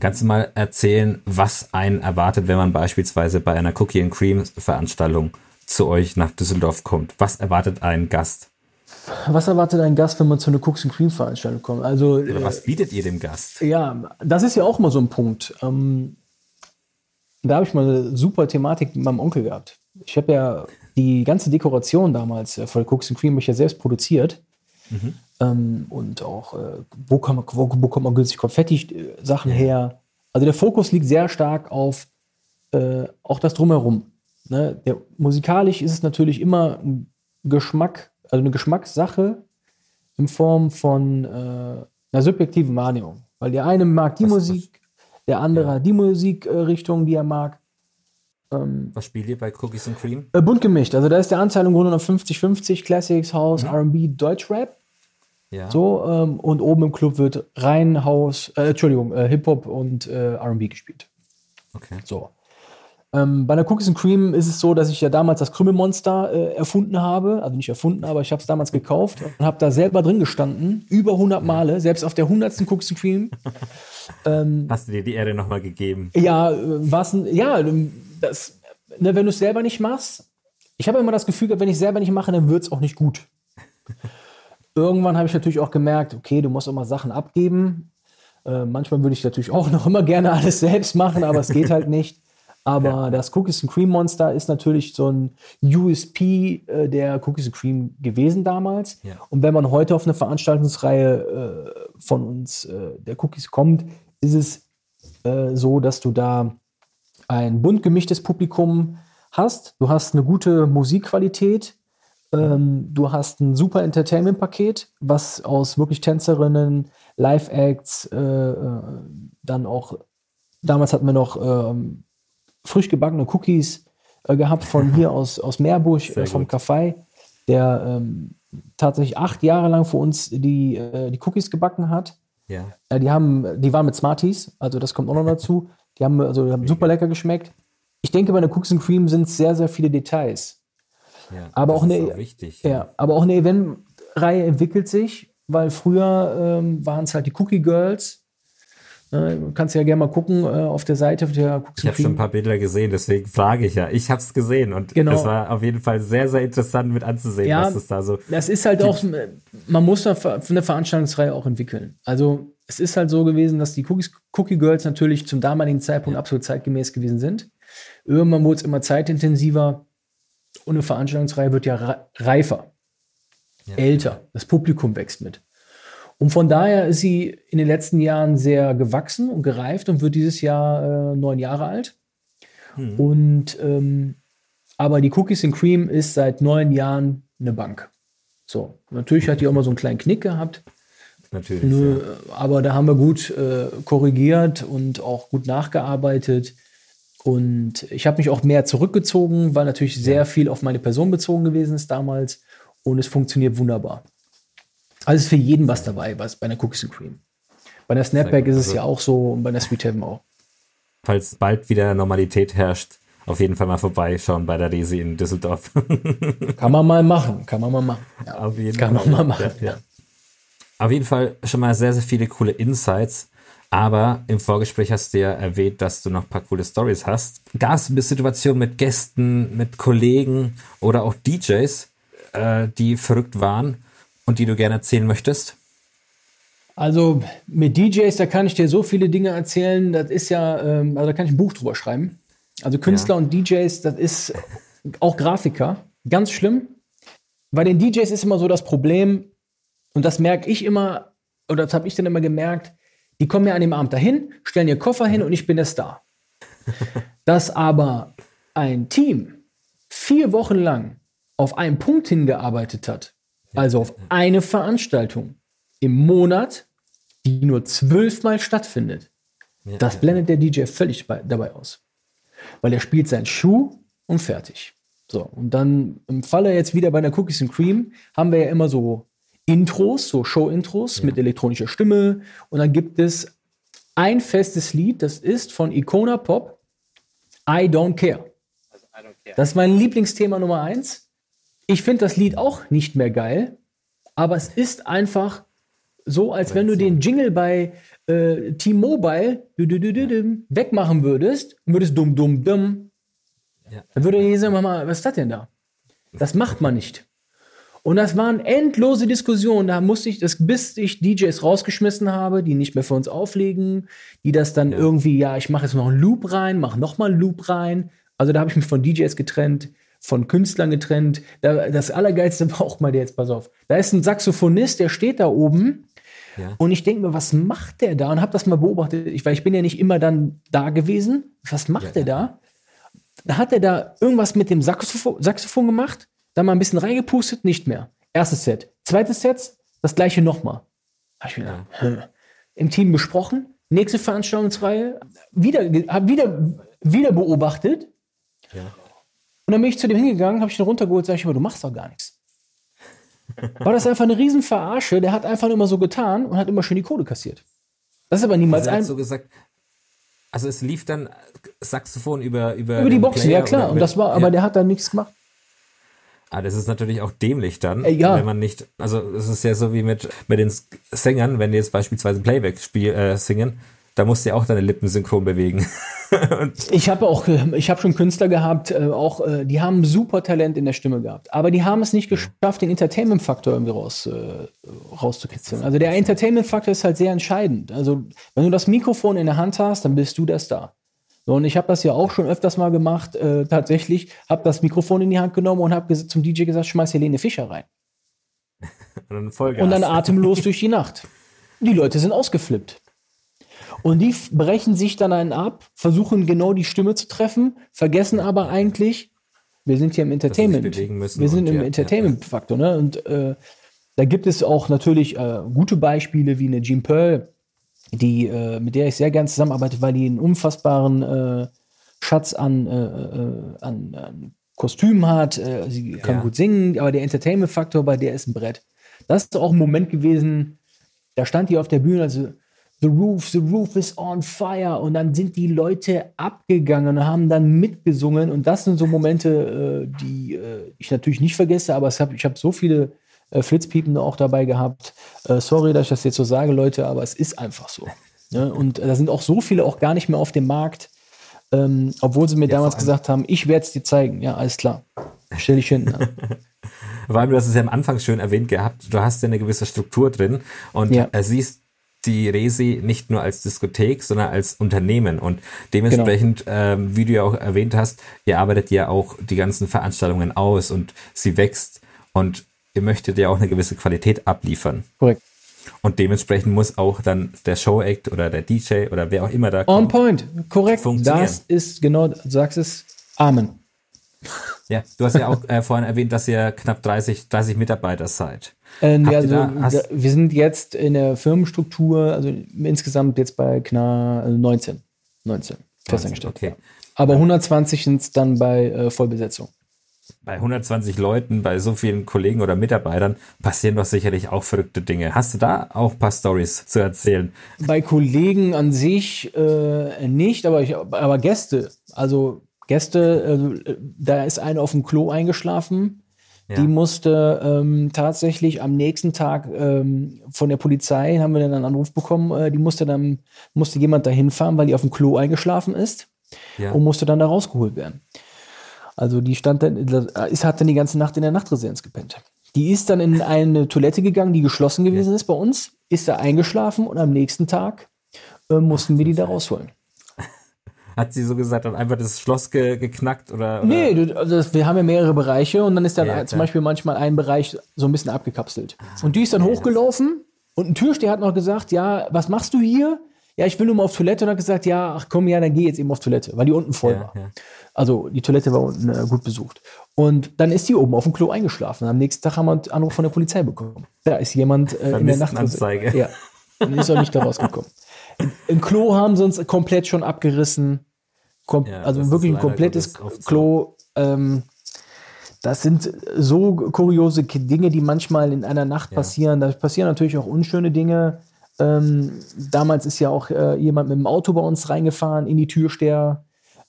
Kannst du mal erzählen, was einen erwartet, wenn man beispielsweise bei einer Cookie and Cream Veranstaltung zu euch nach Düsseldorf kommt? Was erwartet ein Gast? was erwartet ein Gast, wenn man zu einer Cooks and Cream Veranstaltung kommt? Also, Oder was bietet ihr dem Gast? Ja, das ist ja auch mal so ein Punkt. Ähm, da habe ich mal eine super Thematik mit meinem Onkel gehabt. Ich habe ja die ganze Dekoration damals äh, von Cooks and Cream ich ja selbst produziert. Mhm. Ähm, und auch, äh, wo, kann man, wo bekommt man günstig Konfetti-Sachen her? Also der Fokus liegt sehr stark auf äh, auch das Drumherum. Ne? Der, musikalisch ist es natürlich immer ein Geschmack, also eine Geschmackssache in Form von äh, einer subjektiven Wahrnehmung. Weil der eine mag die was, Musik, der andere ja. die Musikrichtung, die er mag. Ähm, was spielt ihr bei Cookies and Cream? Äh, bunt gemischt. Also da ist der Anteil im Grunde noch 50-50, Classics, House, mhm. RB, Deutschrap. Ja. So, ähm, und oben im Club wird rein House, äh, Entschuldigung, äh, Hip-Hop und äh, RB gespielt. Okay. So. Ähm, bei der Cookies and Cream ist es so, dass ich ja damals das Krümmelmonster äh, erfunden habe. Also nicht erfunden, aber ich habe es damals gekauft und habe da selber drin gestanden. Über 100 Male, selbst auf der 100. Cookies and Cream. Ähm, Hast du dir die Ehre nochmal gegeben? Ja, äh, was ja, das, ne, wenn du es selber nicht machst. Ich habe immer das Gefühl, wenn ich es selber nicht mache, dann wird es auch nicht gut. Irgendwann habe ich natürlich auch gemerkt, okay, du musst auch mal Sachen abgeben. Äh, manchmal würde ich natürlich auch noch immer gerne alles selbst machen, aber es geht halt nicht. Aber ja. das Cookies and Cream Monster ist natürlich so ein USP äh, der Cookies and Cream gewesen damals. Ja. Und wenn man heute auf eine Veranstaltungsreihe äh, von uns äh, der Cookies kommt, ist es äh, so, dass du da ein bunt gemischtes Publikum hast. Du hast eine gute Musikqualität. Ähm, du hast ein super Entertainment-Paket, was aus wirklich Tänzerinnen, Live-Acts, äh, äh, dann auch, damals hatten wir noch ähm, frisch gebackene Cookies äh, gehabt von hier aus, aus Meerbusch, äh, vom Café, der ähm, tatsächlich acht Jahre lang für uns die, äh, die Cookies gebacken hat. Ja. Äh, die, haben, die waren mit Smarties, also das kommt auch noch dazu. Die haben, also, die haben super lecker geschmeckt. Ich denke, bei der Cookies and Cream sind es sehr, sehr viele Details. Ja, aber, auch eine, auch wichtig, ja. ja. aber auch eine Eventreihe entwickelt sich, weil früher ähm, waren es halt die Cookie Girls, Du kannst ja gerne mal gucken äh, auf der Seite der Cooks Ich habe schon ein paar Bilder gesehen, deswegen frage ich ja. Ich habe es gesehen und genau. das war auf jeden Fall sehr, sehr interessant mit anzusehen, ja, was es da so. Das ist halt auch, man muss da eine Veranstaltungsreihe auch entwickeln. Also es ist halt so gewesen, dass die Cookies, Cookie Girls natürlich zum damaligen Zeitpunkt absolut zeitgemäß gewesen sind. Irgendwann wurde es immer zeitintensiver und eine Veranstaltungsreihe wird ja reifer, ja. älter. Das Publikum wächst mit. Und von daher ist sie in den letzten Jahren sehr gewachsen und gereift und wird dieses Jahr äh, neun Jahre alt. Hm. Und ähm, aber die Cookies and Cream ist seit neun Jahren eine Bank. So, natürlich hat die auch mal so einen kleinen Knick gehabt. Natürlich. Nur, ja. Aber da haben wir gut äh, korrigiert und auch gut nachgearbeitet. Und ich habe mich auch mehr zurückgezogen, weil natürlich sehr viel auf meine Person bezogen gewesen ist damals. Und es funktioniert wunderbar. Also ist für jeden was dabei, was bei einer Cookies and Cream. Bei der Snapback ist es ja auch so und bei der Sweet Heaven auch. Falls bald wieder Normalität herrscht, auf jeden Fall mal vorbeischauen bei der Resi in Düsseldorf. kann man mal machen, kann man mal machen. Ja, auf jeden kann Fall. man mal machen. Ja, ja. Auf jeden Fall schon mal sehr, sehr viele coole Insights. Aber im Vorgespräch hast du ja erwähnt, dass du noch ein paar coole Stories hast. Gab es eine Situation mit Gästen, mit Kollegen oder auch DJs, äh, die verrückt waren? und die du gerne erzählen möchtest? Also mit DJs, da kann ich dir so viele Dinge erzählen. Das ist ja, ähm, also da kann ich ein Buch drüber schreiben. Also Künstler ja. und DJs, das ist auch Grafiker. Ganz schlimm. Bei den DJs ist immer so das Problem, und das merke ich immer, oder das habe ich dann immer gemerkt, die kommen ja an dem Abend dahin, stellen ihr Koffer hin und ich bin der Star. Dass aber ein Team vier Wochen lang auf einen Punkt hingearbeitet hat, also auf eine Veranstaltung im Monat, die nur zwölfmal stattfindet. das blendet der DJ völlig dabei aus. Weil er spielt seinen Schuh und fertig. So, und dann im Falle jetzt wieder bei der Cookies and Cream haben wir ja immer so Intros, so Show-Intros ja. mit elektronischer Stimme. Und dann gibt es ein festes Lied, das ist von Icona Pop, I Don't Care. Also I don't care. Das ist mein Lieblingsthema Nummer eins. Ich finde das Lied auch nicht mehr geil, aber es ist einfach so, als wenn du den Jingle bei äh, T-Mobile wegmachen würdest und würdest dumm, dumm, dumm. Ja. Dann würde jeder sagen, mal, was ist das denn da? Das macht man nicht. Und das waren endlose Diskussionen. Da musste ich das, bis ich DJs rausgeschmissen habe, die nicht mehr für uns auflegen, die das dann ja. irgendwie, ja, ich mache jetzt noch einen Loop rein, mache noch mal einen Loop rein. Also da habe ich mich von DJs getrennt, von Künstlern getrennt. das Allergeilste war auch mal der jetzt, pass auf. Da ist ein Saxophonist, der steht da oben. Ja. Und ich denke mir, was macht der da? Und habe das mal beobachtet, ich, weil ich bin ja nicht immer dann da gewesen. Was macht ja, der da? Da hat er da irgendwas mit dem Saxophon, Saxophon gemacht, dann mal ein bisschen reingepustet, nicht mehr. Erstes Set. Zweites Set, das gleiche nochmal. Habe ich mir gedacht, hm. im Team besprochen. Nächste Veranstaltungsreihe, wieder, hab wieder, wieder beobachtet. Ja. Und dann bin ich zu dem hingegangen, habe ich ihn runtergeholt, sage ich, aber du machst doch gar nichts. War das einfach eine Riesenverarsche? Der hat einfach immer so getan und hat immer schön die Kohle kassiert. Das ist aber niemals also ein. So gesagt, also es lief dann Saxophon über über, über die Boxen, ja klar. Und das war, aber ja. der hat da nichts gemacht. Ah, das ist natürlich auch dämlich dann, äh, ja. wenn man nicht, also es ist ja so wie mit, mit den Sängern, wenn die jetzt beispielsweise Playback spiel, äh, singen, da musst du ja auch deine Lippen synchron bewegen. ich habe auch, ich habe schon Künstler gehabt, äh, auch, äh, die haben super Talent in der Stimme gehabt, aber die haben es nicht geschafft, den Entertainment-Faktor irgendwie raus, äh, rauszukitzeln. Also der Entertainment-Faktor ist halt sehr entscheidend. Also wenn du das Mikrofon in der Hand hast, dann bist du der Star. So, und ich habe das ja auch schon öfters mal gemacht, äh, tatsächlich, habe das Mikrofon in die Hand genommen und habe zum DJ gesagt, schmeiß Helene Fischer rein. und, dann und dann atemlos durch die Nacht. Die Leute sind ausgeflippt. Und die brechen sich dann einen ab, versuchen genau die Stimme zu treffen, vergessen aber eigentlich, wir sind hier im Entertainment. Wir sind im ja, Entertainment-Faktor. Ne? Und äh, da gibt es auch natürlich äh, gute Beispiele wie eine Jean Pearl, die, äh, mit der ich sehr gern zusammenarbeite, weil die einen unfassbaren äh, Schatz an, äh, äh, an, an Kostümen hat. sie kann ja. gut singen, aber der Entertainment-Faktor bei der ist ein Brett. Das ist auch ein Moment gewesen, da stand die auf der Bühne, also The Roof, The Roof is on fire. Und dann sind die Leute abgegangen und haben dann mitgesungen. Und das sind so Momente, äh, die äh, ich natürlich nicht vergesse, aber hab, ich habe so viele äh, Flitzpiepen auch dabei gehabt. Äh, sorry, dass ich das jetzt so sage, Leute, aber es ist einfach so. Ne? Und da sind auch so viele auch gar nicht mehr auf dem Markt. Ähm, obwohl sie mir ja, damals gesagt haben, ich werde es dir zeigen. Ja, alles klar. Stell dich hin. Ja. Vor allem, du hast es ja am Anfang schön erwähnt gehabt, du hast ja eine gewisse Struktur drin und ja. siehst die Resi nicht nur als Diskothek, sondern als Unternehmen. Und dementsprechend, genau. ähm, wie du ja auch erwähnt hast, ihr arbeitet ja auch die ganzen Veranstaltungen aus und sie wächst und ihr möchtet ja auch eine gewisse Qualität abliefern. Korrekt. Und dementsprechend muss auch dann der Show-Act oder der DJ oder wer auch immer da kommt. On point, korrekt. Das ist genau, du sagst es, Amen. Ja, du hast ja auch äh, vorhin erwähnt, dass ihr knapp 30, 30 Mitarbeiter seid. Äh, ja, also, da, wir sind jetzt in der Firmenstruktur, also insgesamt jetzt bei knapp 19. 19 festangestellt. Okay. Aber 120 sind es dann bei äh, Vollbesetzung. Bei 120 Leuten, bei so vielen Kollegen oder Mitarbeitern passieren doch sicherlich auch verrückte Dinge. Hast du da auch ein paar Stories zu erzählen? Bei Kollegen an sich äh, nicht, aber, ich, aber Gäste. Also Gäste, äh, da ist einer auf dem Klo eingeschlafen ja. Die musste ähm, tatsächlich am nächsten Tag ähm, von der Polizei, haben wir dann einen Anruf bekommen, äh, die musste dann, musste jemand dahin fahren, weil die auf dem Klo eingeschlafen ist ja. und musste dann da rausgeholt werden. Also die stand dann, ist, hat dann die ganze Nacht in der Nachtresidenz gepennt. Die ist dann in eine Toilette gegangen, die geschlossen gewesen ist bei uns, ist da eingeschlafen und am nächsten Tag äh, mussten wir die da rausholen hat sie so gesagt, hat einfach das Schloss ge geknackt oder, oder? Nee, also wir haben ja mehrere Bereiche und dann ist dann ja, zum Beispiel manchmal ein Bereich so ein bisschen abgekapselt. Und die ist dann hochgelaufen und ein Türsteher hat noch gesagt, ja, was machst du hier? Ja, ich will nur mal auf Toilette und hat gesagt, ja, ach komm, ja, dann geh jetzt eben auf Toilette, weil die unten voll ja, war. Also die Toilette war unten äh, gut besucht. Und dann ist die oben auf dem Klo eingeschlafen. Am nächsten Tag haben wir einen Anruf von der Polizei bekommen. Da ist jemand äh, in der Nacht. Anzeige. Ja. Und ist auch nicht da rausgekommen. Im Klo haben sie uns komplett schon abgerissen. Kom ja, also wirklich ein komplettes Klo. Ähm, das sind so kuriose Dinge, die manchmal in einer Nacht ja. passieren. Da passieren natürlich auch unschöne Dinge. Ähm, damals ist ja auch äh, jemand mit dem Auto bei uns reingefahren in die Türsteher.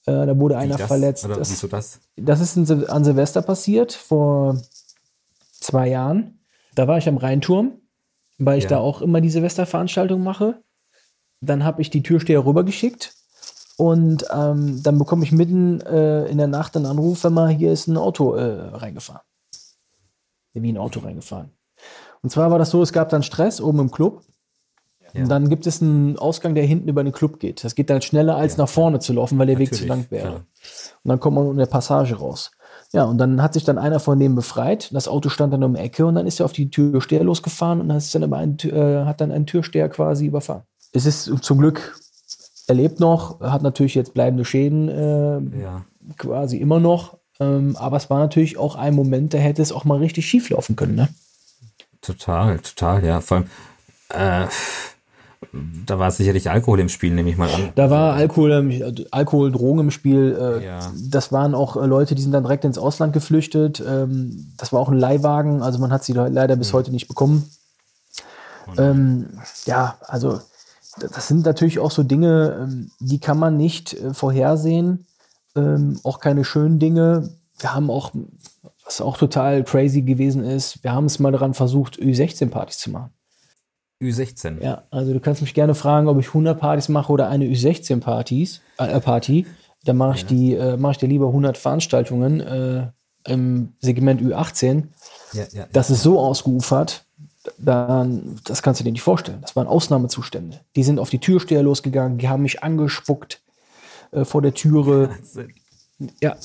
Äh, da wurde einer das? verletzt. Oder das, das? das ist an Silvester passiert, vor zwei Jahren. Da war ich am Rheinturm, weil ich ja. da auch immer die Silvesterveranstaltung mache. Dann habe ich die Türsteher rübergeschickt und ähm, dann bekomme ich mitten äh, in der Nacht einen Anruf, wenn mal hier ist ein Auto äh, reingefahren. wie ein Auto reingefahren. Und zwar war das so, es gab dann Stress oben im Club. Ja. Und dann gibt es einen Ausgang, der hinten über den Club geht. Das geht dann schneller, als Ja, nach vorne zu laufen, weil der Weg zu Natürlich, lang wäre. klar. Und dann kommt man in der Passage raus. Ja, und dann hat sich dann einer von denen befreit. Das Auto stand dann um die Ecke und dann ist er auf die Türsteher losgefahren und dann aber ein, Tür- äh, hat dann einen Türsteher quasi überfahren. Es ist zum Glück, er lebt noch, hat natürlich jetzt bleibende Schäden äh, Ja. quasi immer noch. Ähm, aber es war natürlich auch ein Moment, da hätte es auch mal richtig schief laufen können. Ne? Total, total, ja. Vor allem, äh, da war sicherlich Alkohol im Spiel, nehme ich mal an. Da war Alkohol, ähm, Alkohol, Drogen im Spiel. Äh, Ja. Das waren auch äh, Leute, die sind dann direkt ins Ausland geflüchtet. Ähm, das war auch ein Leihwagen, also man hat sie le- leider bis heute nicht bekommen. Ähm, ja, also das sind natürlich auch so Dinge, ähm, die kann man nicht äh, vorhersehen. Auch keine schönen Dinge. Wir haben auch, was auch total crazy gewesen ist, wir haben es mal daran versucht, Ü16-Partys zu machen. Ü16. Ja, also du kannst mich gerne fragen, ob ich 100 Partys mache oder eine Ü16-Partys, äh, Party. Dann mache ich die, äh, mache ich dir lieber 100 Veranstaltungen äh, im Segment Ü18. Ja, ja, Das ist so ausgeufert, dann, das kannst du dir nicht vorstellen. Das waren Ausnahmezustände. Die sind auf die Türsteher losgegangen, die haben mich angespuckt äh, vor der Türe. Wahnsinn. Ja,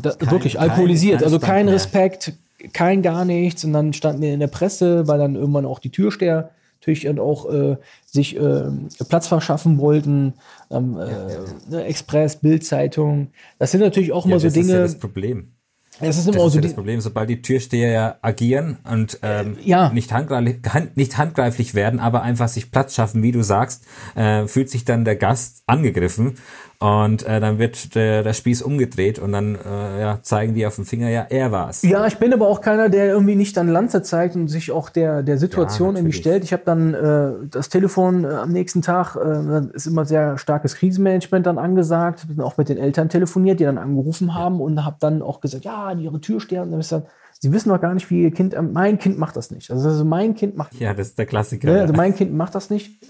da, Kein- wirklich kein alkoholisiert, also Anstand kein. Respekt, kein gar nichts. Und dann standen wir in der Presse, weil dann irgendwann auch die Türsteher natürlich dann auch äh, sich äh, Platz verschaffen wollten. Ähm, äh, ne, Express, Bildzeitung. Das sind natürlich auch immer Ja, so das ist ja Dinge. das Problem. Es ist Das immer ist so ja das Problem, sobald die Türsteher ja agieren und ähm, ja. nicht, handgreiflich, hand, nicht handgreiflich werden, aber einfach sich Platz schaffen, wie du sagst, äh, fühlt sich dann der Gast angegriffen und äh, dann wird der, der Spieß umgedreht und dann äh, ja, zeigen die auf dem Finger, ja, er war's. Ja, ich bin aber auch keiner, der irgendwie nicht dann Lanze zeigt und sich auch der, der Situation Ja, irgendwie stellt. Ich habe dann äh, das Telefon äh, am nächsten Tag, äh, ist immer sehr starkes Krisenmanagement dann angesagt, bin auch mit den Eltern telefoniert, die dann angerufen haben und habe dann auch gesagt, ja, ihre Türsteher, und dann ich gesagt, sie wissen noch gar nicht, wie ihr Kind, äh, mein Kind macht das nicht. Also, also mein Kind macht Ja, das ist der Klassiker. Ne, also mein Kind macht das nicht.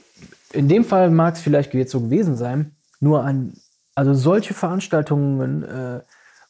In dem Fall mag es vielleicht jetzt so gewesen sein. Nur an, also solche Veranstaltungen, äh,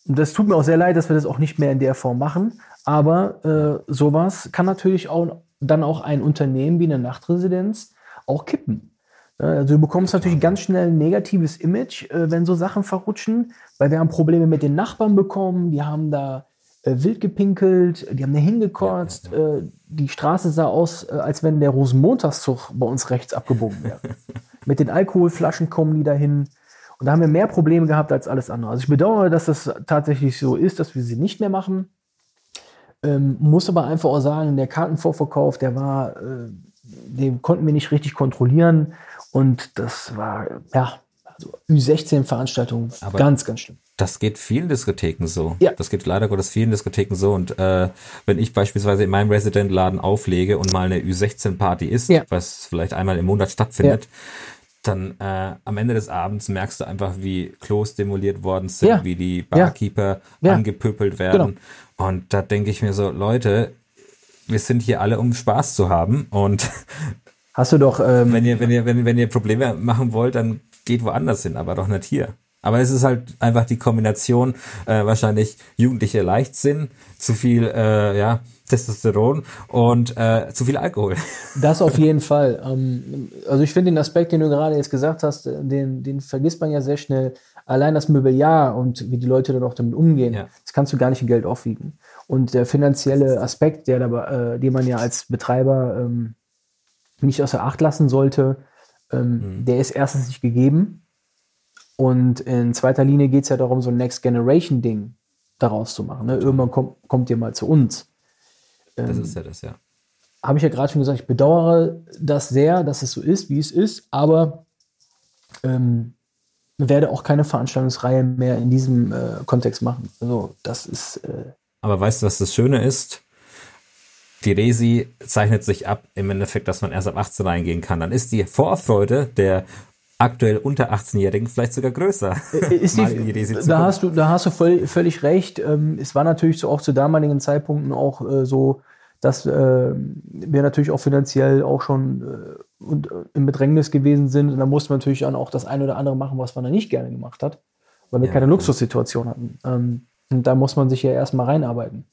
und das tut mir auch sehr leid, dass wir das auch nicht mehr in der Form machen. Aber äh, sowas kann natürlich auch dann auch ein Unternehmen wie eine Nachtresidenz auch kippen. Also du bekommst natürlich ganz schnell ein negatives Image, äh, wenn so Sachen verrutschen, weil wir haben Probleme mit den Nachbarn bekommen, die haben da äh, wild gepinkelt, die haben da hingekotzt, Äh, die Straße sah aus, äh, als wenn der Rosenmontagszug bei uns rechts abgebogen wäre. mit den Alkoholflaschen kommen die dahin. Und da haben wir mehr Probleme gehabt als alles andere. Also ich bedauere, dass das tatsächlich so ist, dass wir sie nicht mehr machen. Ähm, muss aber einfach auch sagen, der Kartenvorverkauf, der war, äh, den konnten wir nicht richtig kontrollieren. Und das war, ja, also Ü16-Veranstaltung, Aber- ganz, ganz schlimm. Das geht vielen Diskotheken so. Ja. Das geht leider Gottes vielen Diskotheken so. Und äh, wenn ich beispielsweise in meinem Resident-Laden auflege und mal eine Ü16-Party ist, Ja. was vielleicht einmal im Monat stattfindet, dann äh, am Ende des Abends merkst du einfach, wie Klos demoliert worden sind, Ja. wie die Ja. Barkeeper Ja. angepöpelt werden. Und da denke ich mir so, Leute, wir sind hier alle, um Spaß zu haben. Und Hast du doch, ähm, wenn ihr, wenn ihr, wenn, wenn ihr Probleme machen wollt, dann geht woanders hin, aber doch nicht hier. Aber es ist halt einfach die Kombination, äh, wahrscheinlich jugendliche Leichtsinn, zu viel äh, ja, Testosteron und äh, zu viel Alkohol. Das auf jeden Fall. Ähm, also ich finde den Aspekt, den du gerade jetzt gesagt hast, den, den vergisst man ja sehr schnell. Allein das Mobiliar und wie die Leute dann auch damit umgehen, Ja. das kannst du gar nicht in Geld aufwiegen. Und der finanzielle Aspekt, der dabei, äh, den man ja als Betreiber ähm, nicht außer Acht lassen sollte, ähm, der ist erstens nicht gegeben. Und in zweiter Linie geht es ja darum, so ein Next Generation Ding daraus zu machen. Ne? Irgendwann kommt, kommt ihr mal zu uns Das ist ja das, ja. habe ich ja gerade schon gesagt, ich bedauere das sehr, dass es so ist, wie es ist, aber ähm, werde auch keine Veranstaltungsreihe mehr in diesem äh, Kontext machen. Also das ist äh, Aber weißt du, was das Schöne ist? Die Resi zeichnet sich ab im Endeffekt, dass man erst ab 18 reingehen kann. Dann ist die Vorfreude der aktuell unter 18-Jährigen vielleicht sogar größer. Äh, ist mal die, da hast du, da hast du voll, völlig recht. Ähm, es war natürlich so auch zu damaligen Zeitpunkten auch äh, so, dass äh, wir natürlich auch finanziell auch schon äh, äh, im Bedrängnis gewesen sind. Und da musste man natürlich dann auch das eine oder andere machen, was man dann nicht gerne gemacht hat, weil wir Ja, keine. Luxussituation hatten. Ähm, und da muss man sich ja erstmal reinarbeiten.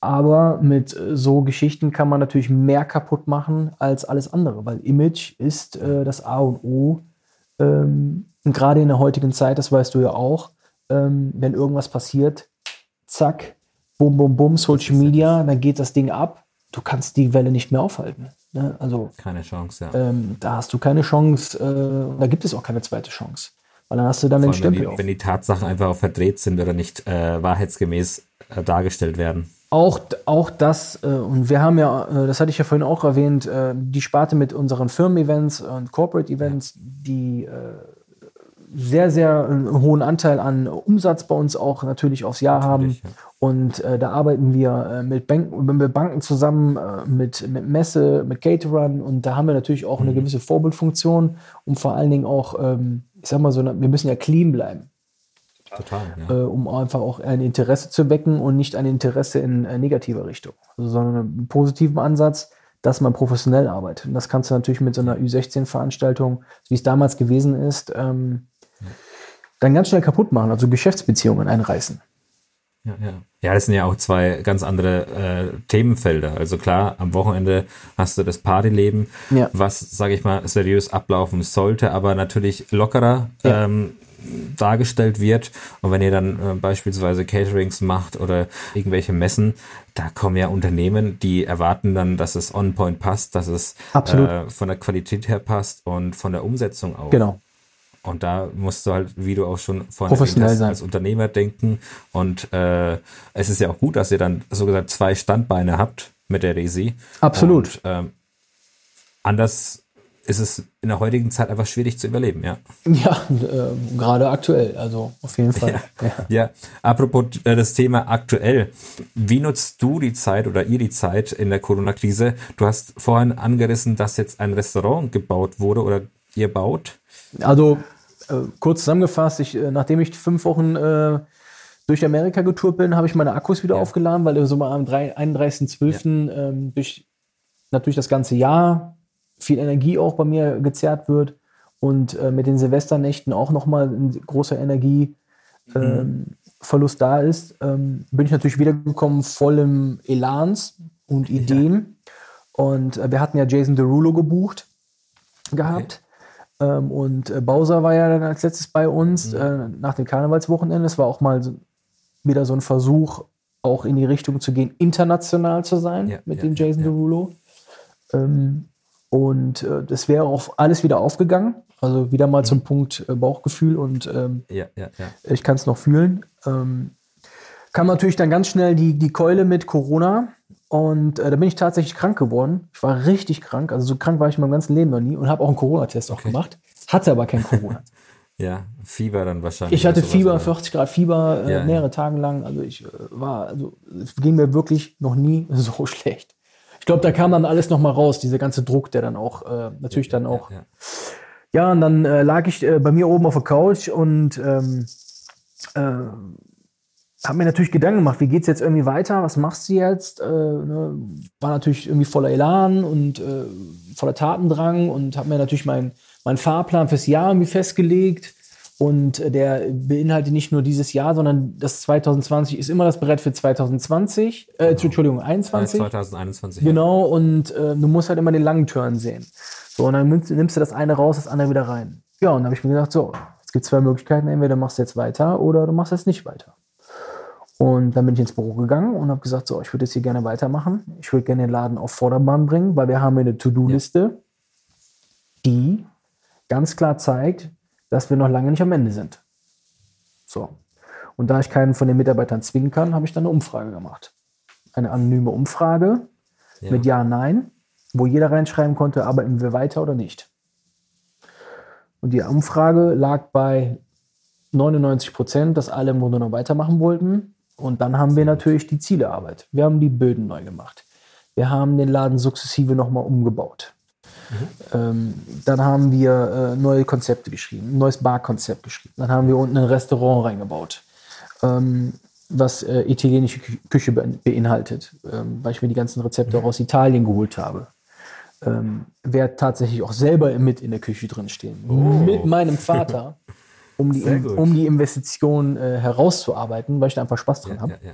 Aber mit äh, so Geschichten kann man natürlich mehr kaputt machen als alles andere, weil Image ist äh, das A und O. Ähm, und gerade in der heutigen Zeit, das weißt du ja auch, ähm, wenn irgendwas passiert, zack, bum, bum, bum, Social Media, dann geht das Ding ab. Du kannst die Welle nicht mehr aufhalten. Ne? Also keine Chance, ja. Ähm, da hast du keine Chance, äh, da gibt es auch keine zweite Chance. Weil dann hast du dann Vor den Stempel wenn die, wenn die Tatsachen einfach auch verdreht sind oder nicht äh, wahrheitsgemäß äh, dargestellt werden. Auch, auch das, äh, und wir haben ja, äh, das hatte ich ja vorhin auch erwähnt, äh, die Sparte mit unseren Firmen-Events und Corporate-Events, die äh, sehr, sehr einen hohen Anteil an Umsatz bei uns auch natürlich aufs Jahr natürlich, haben. Ja. Und äh, da arbeiten wir äh, mit, Bank mit, Banken zusammen, äh, mit, mit Messe, mit Caterern und da haben wir natürlich auch mhm. eine gewisse Vorbildfunktion und vor allen Dingen auch, ähm, ich sag mal so, wir müssen ja clean bleiben. Total, ja. Äh, um einfach auch ein Interesse zu wecken und nicht ein Interesse in äh, negativer Richtung, also, sondern einen positiven Ansatz, dass man professionell arbeitet. Und das kannst du natürlich mit so einer Ü16-Veranstaltung, wie es damals gewesen ist, ähm, dann ganz schnell kaputt machen, also Geschäftsbeziehungen einreißen. Ja, ja. ja, das sind ja auch zwei ganz andere äh, Themenfelder. Also klar, am Wochenende hast du das Partyleben, ja. was, sage ich mal, seriös ablaufen sollte, aber natürlich lockerer ja. ähm, dargestellt wird. Und wenn ihr dann äh, beispielsweise Caterings macht oder irgendwelche Messen, da kommen ja Unternehmen, die erwarten dann, dass es on point passt, dass es äh, von der Qualität her passt und von der Umsetzung auch. Genau. Und da musst du halt, wie du auch schon vorhin Professionell hast, als Unternehmer denken. Und äh, es ist ja auch gut, dass ihr dann so gesagt zwei Standbeine habt mit der Resi. Absolut. Und, ähm, anders ist es in der heutigen Zeit einfach schwierig zu überleben, ja. Ja, äh, gerade aktuell, also auf jeden Fall. Ja, ja. ja. apropos äh, das Thema aktuell. Wie nutzt du die Zeit oder ihr die Zeit in der Corona-Krise? Du hast vorhin angerissen, dass jetzt ein Restaurant gebaut wurde oder ihr baut. Also äh, kurz zusammengefasst, ich, äh, nachdem ich fünf Wochen äh, durch Amerika getourt bin, habe ich meine Akkus wieder ja. aufgeladen, weil so mal am 31.12. Ja. Ähm, durch natürlich das ganze Jahr viel Energie auch bei mir gezerrt wird und äh, mit den Silvesternächten auch nochmal ein großer Energieverlust mhm. da ist, ähm, bin ich natürlich wiedergekommen voll im Elans und Ideen. Ja. Und äh, wir hatten ja Jason Derulo gebucht gehabt. Ähm, und äh, Bowser war ja dann als letztes bei uns mhm. äh, nach dem Karnevalswochenende. Es war auch mal so, wieder so ein Versuch, auch in die Richtung zu gehen, international zu sein ja, mit ja, dem Jason ja. Derulo. Ähm, und äh, das wäre auch alles wieder aufgegangen. Also wieder mal mhm. zum Punkt äh, Bauchgefühl und ähm, ja, ja, ja. ich kann es noch fühlen. Ähm, kam natürlich dann ganz schnell die, die Keule mit Corona und äh, da bin ich tatsächlich krank geworden. Ich war richtig krank. Also so krank war ich in meinem ganzen Leben noch nie und habe auch einen Corona-Test okay. auch gemacht. Hatte aber kein Corona. ja, Fieber dann wahrscheinlich. Ich hatte Fieber, oder? 40 Grad Fieber, äh, mehrere. Tage lang. Also ich äh, war, also es ging mir wirklich noch nie so schlecht. Ich glaube, da kam dann alles nochmal raus, dieser ganze Druck, der dann auch, äh, natürlich ja, dann auch. Ja, und dann äh, lag ich äh, bei mir oben auf der Couch und ähm, äh, habe mir natürlich Gedanken gemacht, wie geht's jetzt irgendwie weiter? Was machst du jetzt? Äh, ne? War natürlich irgendwie voller Elan und äh, voller Tatendrang und habe mir natürlich meinen mein Fahrplan fürs Jahr irgendwie festgelegt. Und äh, der beinhaltet nicht nur dieses Jahr, sondern das 2020 ist immer das Brett für 2020, äh, genau. Entschuldigung, 21. 2021. Genau, ja. und äh, du musst halt immer den langen Turn sehen. So, und dann nimmst, nimmst du das eine raus, das andere wieder rein. Ja, und dann habe ich mir gedacht, so, es gibt zwei Möglichkeiten, entweder machst du jetzt weiter oder du machst jetzt nicht weiter. Und dann bin ich ins Büro gegangen und habe gesagt, so, ich würde jetzt hier gerne weitermachen. Ich würde gerne den Laden auf Vorderbahn bringen, weil wir haben eine To-Do-Liste, ja. die ganz klar zeigt, dass wir noch lange nicht am Ende sind. So. Und da ich keinen von den Mitarbeitern zwingen kann, habe ich dann eine Umfrage gemacht. Eine anonyme Umfrage ja. mit Ja, Nein, wo jeder reinschreiben konnte, arbeiten wir weiter oder nicht. Und die Umfrage lag bei 99 Prozent, dass alle im Grunde noch weitermachen wollten. Und dann haben wir natürlich die Zielearbeit. Wir haben die Böden neu gemacht. Wir haben den Laden sukzessive nochmal umgebaut. Mhm. Dann haben wir äh, neue Konzepte geschrieben, ein neues Barkonzept geschrieben. Dann haben wir unten ein Restaurant reingebaut, ähm, was äh, italienische Küche beinhaltet, ähm, weil ich mir die ganzen Rezepte auch aus Italien geholt habe. Ähm, werde tatsächlich auch selber mit in der Küche drin stehen. Oh. Mit meinem Vater. um die, um die Investition äh, herauszuarbeiten, weil ich da einfach Spaß dran ja, habe. Ja,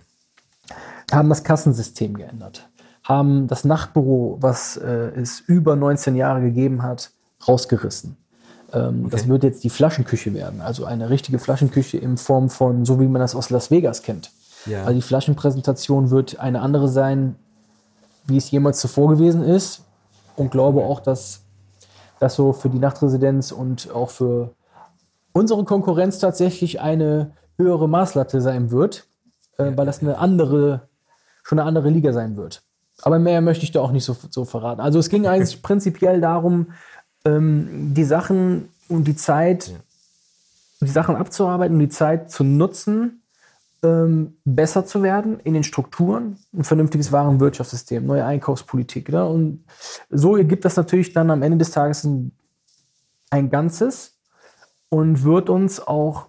ja. haben das Kassensystem geändert, haben das Nachtbüro, was äh, es über 19 Jahre gegeben hat, rausgerissen. Ähm, okay. Das wird jetzt die Flaschenküche werden, also eine richtige Flaschenküche in Form von, so wie man das aus Las Vegas kennt. Ja. Also die Flaschenpräsentation wird eine andere sein, wie es jemals zuvor gewesen ist. Und glaube auch, dass das so für die Nachtresidenz und auch für unsere Konkurrenz tatsächlich eine höhere Maßlatte sein wird, äh, weil das eine andere, schon eine andere Liga sein wird. Aber mehr möchte ich da auch nicht so, so verraten. Also es ging eigentlich prinzipiell darum, ähm, die Sachen und die Zeit, ja. die Sachen abzuarbeiten und die Zeit zu nutzen, ähm, besser zu werden in den Strukturen, ein vernünftiges Warenwirtschaftssystem, neue Einkaufspolitik. Ne? Und so ergibt das natürlich dann am Ende des Tages ein, ein Ganzes und wird uns auch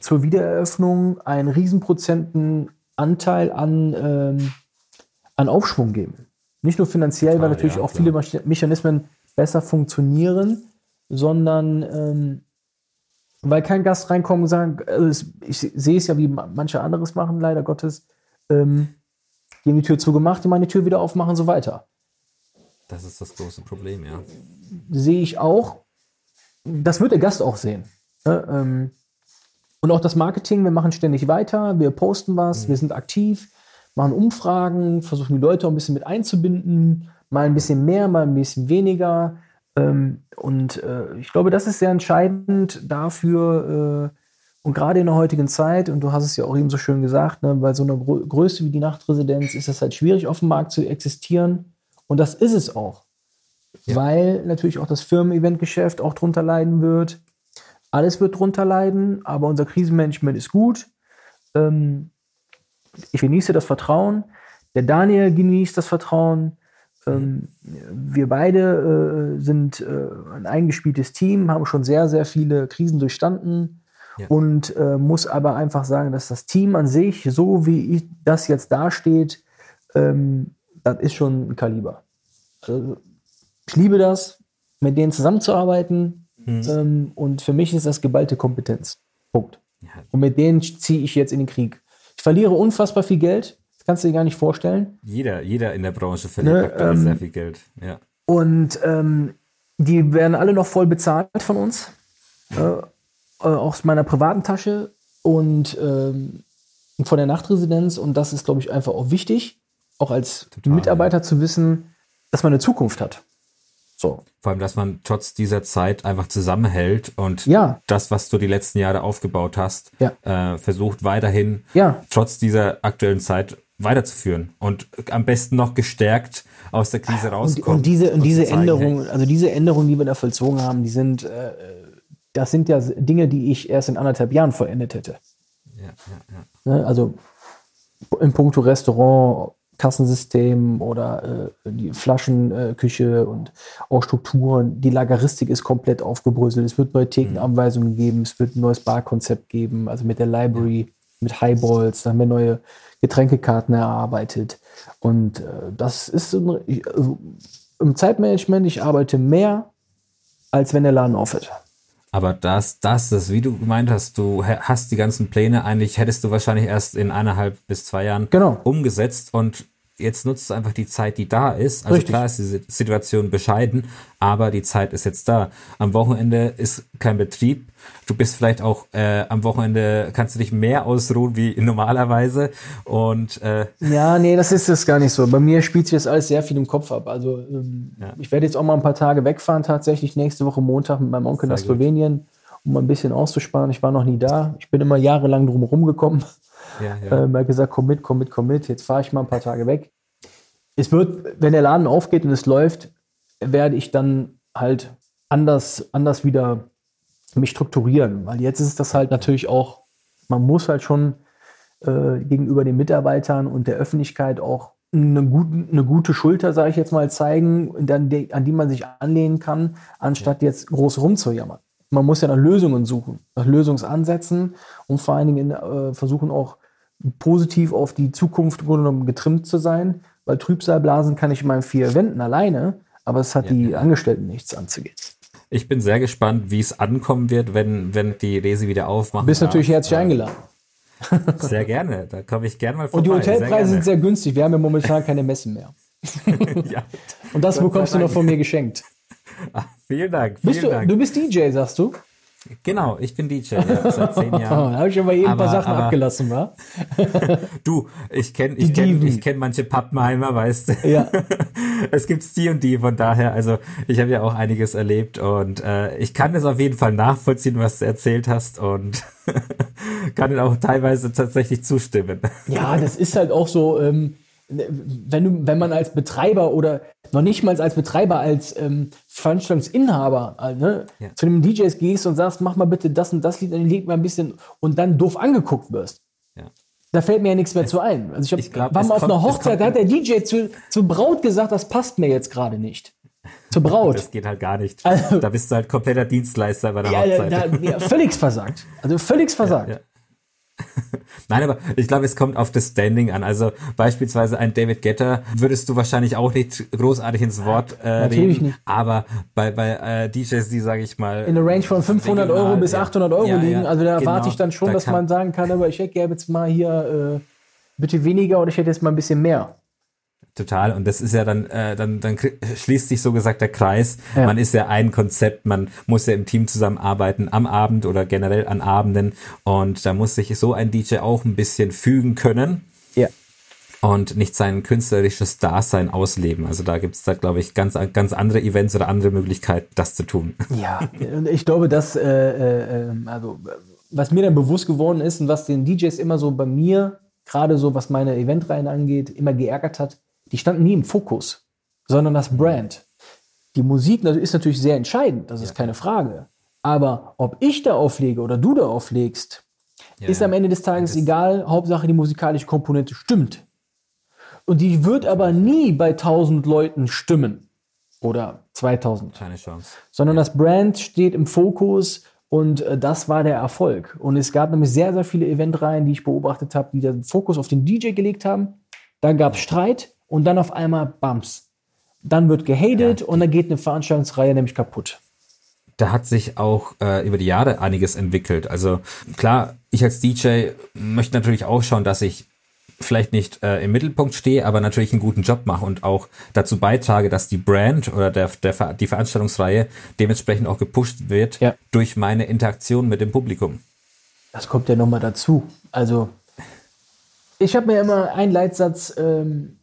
zur Wiedereröffnung einen riesenprozenten Anteil an, ähm, an Aufschwung geben. Nicht nur finanziell, Total, weil natürlich ja, auch viele Mechanismen besser funktionieren, sondern ähm, weil kein Gast reinkommt und sagt, also ich sehe es ja, wie manche anderes machen, leider Gottes, ähm, die haben die Tür zugemacht, die meine Tür wieder aufmachen, so weiter. Das ist das große Problem, ja. Sehe ich auch. Das wird der Gast auch sehen. Ne? Ähm, und auch das Marketing, wir machen ständig weiter, wir posten was, mhm. wir sind aktiv, machen Umfragen, versuchen die Leute auch ein bisschen mit einzubinden, mal ein bisschen mehr, mal ein bisschen weniger. Ähm, und äh, ich glaube, das ist sehr entscheidend dafür, äh, und gerade in der heutigen Zeit, und du hast es ja auch eben so schön gesagt, ne, bei so einer Gro Größe wie die Nachtresidenz ist es halt schwierig, auf dem Markt zu existieren. Und das ist es auch. Ja. Weil natürlich auch das Firmen-Event-Geschäft auch drunter leiden wird. Alles wird drunter leiden, aber unser Krisenmanagement ist gut. Ähm, ich genieße das Vertrauen. Der Daniel genießt das Vertrauen. Ähm, wir beide äh, sind äh, ein eingespieltes Team, haben schon sehr, sehr viele Krisen durchstanden ja. und äh, muss aber einfach sagen, dass das Team an sich, so wie ich, das jetzt dasteht, ähm, das ist schon ein Kaliber. Also, ich liebe das, mit denen zusammenzuarbeiten mhm. ähm, und für mich ist das geballte Kompetenz. Punkt. Ja. Und mit denen ziehe ich jetzt in den Krieg. Ich verliere unfassbar viel Geld, kannst du dir gar nicht vorstellen. Jeder, jeder in der Branche verliert ne, ähm, sehr viel Geld. Ja. Und ähm, die werden alle noch voll bezahlt von uns, ja. äh, aus meiner privaten Tasche und ähm, von der Nachtresidenz. Und das ist, glaube ich, einfach auch wichtig, auch als Total, Mitarbeiter ja. zu wissen, dass man eine Zukunft hat. So. Vor allem, dass man trotz dieser Zeit einfach zusammenhält und ja. das, was du die letzten Jahre aufgebaut hast, ja. äh, versucht weiterhin ja. trotz dieser aktuellen Zeit weiterzuführen und am besten noch gestärkt aus der Krise rauskommen. Und, und diese, und diese Änderungen, also diese Änderungen, die wir da vollzogen haben, die sind, äh, das sind ja Dinge, die ich erst in anderthalb Jahren vollendet hätte. Ja, ja, ja. Ne, also in puncto Restaurant, Kassensystem oder äh, die Flaschenküche äh, und auch Strukturen. Die Lageristik ist komplett aufgebröselt. Es wird neue Thekenanweisungen geben, es wird ein neues Barkonzept geben, also mit der Library, mit Highballs, da haben wir neue Getränkekarten erarbeitet. Und äh, das ist ein, also im Zeitmanagement, ich arbeite mehr, als wenn der Laden aufhört. Aber das, das ist, wie du gemeint hast, du hast die ganzen Pläne eigentlich, hättest du wahrscheinlich erst in eineinhalb bis zwei Jahren genau. umgesetzt und jetzt nutzt du einfach die Zeit, die da ist. Also Richtig. klar ist die Situation bescheiden, aber die Zeit ist jetzt da. Am Wochenende ist kein Betrieb. Du bist vielleicht auch äh, am Wochenende kannst du dich mehr ausruhen wie normalerweise. Und äh, ja, nee, das ist es gar nicht so. Bei mir spielt sich das alles sehr viel im Kopf ab. Also ähm, ja. ich werde jetzt auch mal ein paar Tage wegfahren, tatsächlich nächste Woche Montag mit meinem Onkel nach Slowenien, um ein bisschen auszusparen. Ich war noch nie da. Ich bin immer jahrelang drum herum gekommen. Ja, ja. Er hat gesagt, komm mit, komm mit, komm mit. Jetzt fahre ich mal ein paar Tage weg. Es wird, wenn der Laden aufgeht und es läuft, werde ich dann halt anders, anders wieder mich strukturieren. Weil jetzt ist das halt natürlich auch, man muss halt schon äh, gegenüber den Mitarbeitern und der Öffentlichkeit auch eine, gut, eine gute Schulter, sage ich jetzt mal, zeigen, an die, an die man sich anlehnen kann, anstatt jetzt groß rumzujammern. Man muss ja nach Lösungen suchen, nach Lösungsansätzen und vor allen Dingen äh, versuchen auch positiv auf die Zukunft getrimmt zu sein, weil Trübsalblasen kann ich in meinen vier Wänden alleine, aber es hat ja, die ja. Angestellten nichts anzugehen. Ich bin sehr gespannt, wie es ankommen wird, wenn, wenn die Resi wieder aufmacht. Du bist natürlich herzlich äh, eingeladen. Sehr gerne. Da komme ich gerne mal vorbei. Und die Hotelpreise sind sehr günstig. Wir haben ja momentan keine Messen mehr. ja. Und das bekommst du noch von mir geschenkt. Ach, vielen Dank. Vielen bist du, Dank. du bist DJ, sagst du? Genau, ich bin DJ ja, seit zehn Jahren. da habe ich aber eben aber, ein paar Sachen aber, abgelassen, wa? du, ich kenne ich kenn, ich kenn manche Pappenheimer, weißt du. Ja. es gibt die und die, von daher, also ich habe ja auch einiges erlebt und äh, ich kann es auf jeden Fall nachvollziehen, was du erzählt hast und kann auch teilweise tatsächlich zustimmen. ja, das ist halt auch so, ähm, wenn, du, wenn man als Betreiber oder noch nicht mal als Betreiber, als ähm, Veranstaltungsinhaber äh, ne, ja. zu einem DJs gehst und sagst, mach mal bitte das und das Lied, dann leg mal ein bisschen und dann doof angeguckt wirst. Ja. Da fällt mir ja nichts mehr es, zu ein. Also ich, hab, ich glaub, war mal auf kommt, einer Hochzeit, da hat der DJ zu, zu Braut gesagt, das passt mir jetzt gerade nicht. Zur Braut. Das geht halt gar nicht. Also, da bist du halt kompletter Dienstleister bei der ja, Hochzeit. Da, ja, völlig versagt. Also völlig versagt. Ja, Nein, aber ich glaube, es kommt auf das Standing an. Also beispielsweise ein David Getter würdest du wahrscheinlich auch nicht großartig ins Wort äh, Natürlich reden. Nicht. Aber bei, bei äh, DJs, die sage ich mal in der Range von 500 regional, Euro bis 800 Euro ja, liegen, also da genau, erwarte ich dann schon, da dass man sagen kann, aber ich hätte jetzt mal hier äh, bitte weniger oder ich hätte jetzt mal ein bisschen mehr. Total. Und das ist ja dann, äh, dann, dann schließt sich so gesagt der Kreis. Ja. Man ist ja ein Konzept, man muss ja im Team zusammenarbeiten am Abend oder generell an Abenden. Und da muss sich so ein DJ auch ein bisschen fügen können. Ja. Und nicht sein künstlerisches Dasein ausleben. Also da gibt es da, glaube ich, ganz, ganz andere Events oder andere Möglichkeiten, das zu tun. Ja, und ich glaube, dass, äh, äh, also, was mir dann bewusst geworden ist und was den DJs immer so bei mir, gerade so was meine Eventreihen angeht, immer geärgert hat, die standen nie im Fokus, sondern das Brand. Die Musik ist natürlich sehr entscheidend, das ist ja. keine Frage. Aber ob ich da auflege oder du da auflegst, ja, ist am Ende des Tages egal. Hauptsache die musikalische Komponente stimmt. Und die wird aber nie bei 1000 Leuten stimmen. Oder 2000. Keine Chance. Sondern das Brand steht im Fokus und äh, das war der Erfolg. Und es gab nämlich sehr, sehr viele Eventreihen, die ich beobachtet habe, die den Fokus auf den DJ gelegt haben. Dann gab es Streit und dann auf einmal Bums. Dann wird gehatet ja. und dann geht eine Veranstaltungsreihe nämlich kaputt. Da hat sich auch äh, über die Jahre einiges entwickelt. Also klar, ich als DJ möchte natürlich auch schauen, dass ich vielleicht nicht äh, im Mittelpunkt stehe, aber natürlich einen guten Job mache und auch dazu beitrage, dass die Brand oder der, der, die Veranstaltungsreihe dementsprechend auch gepusht wird ja. durch meine Interaktion mit dem Publikum. Das kommt ja nochmal dazu. Also ich habe mir immer einen Leitsatz ähm,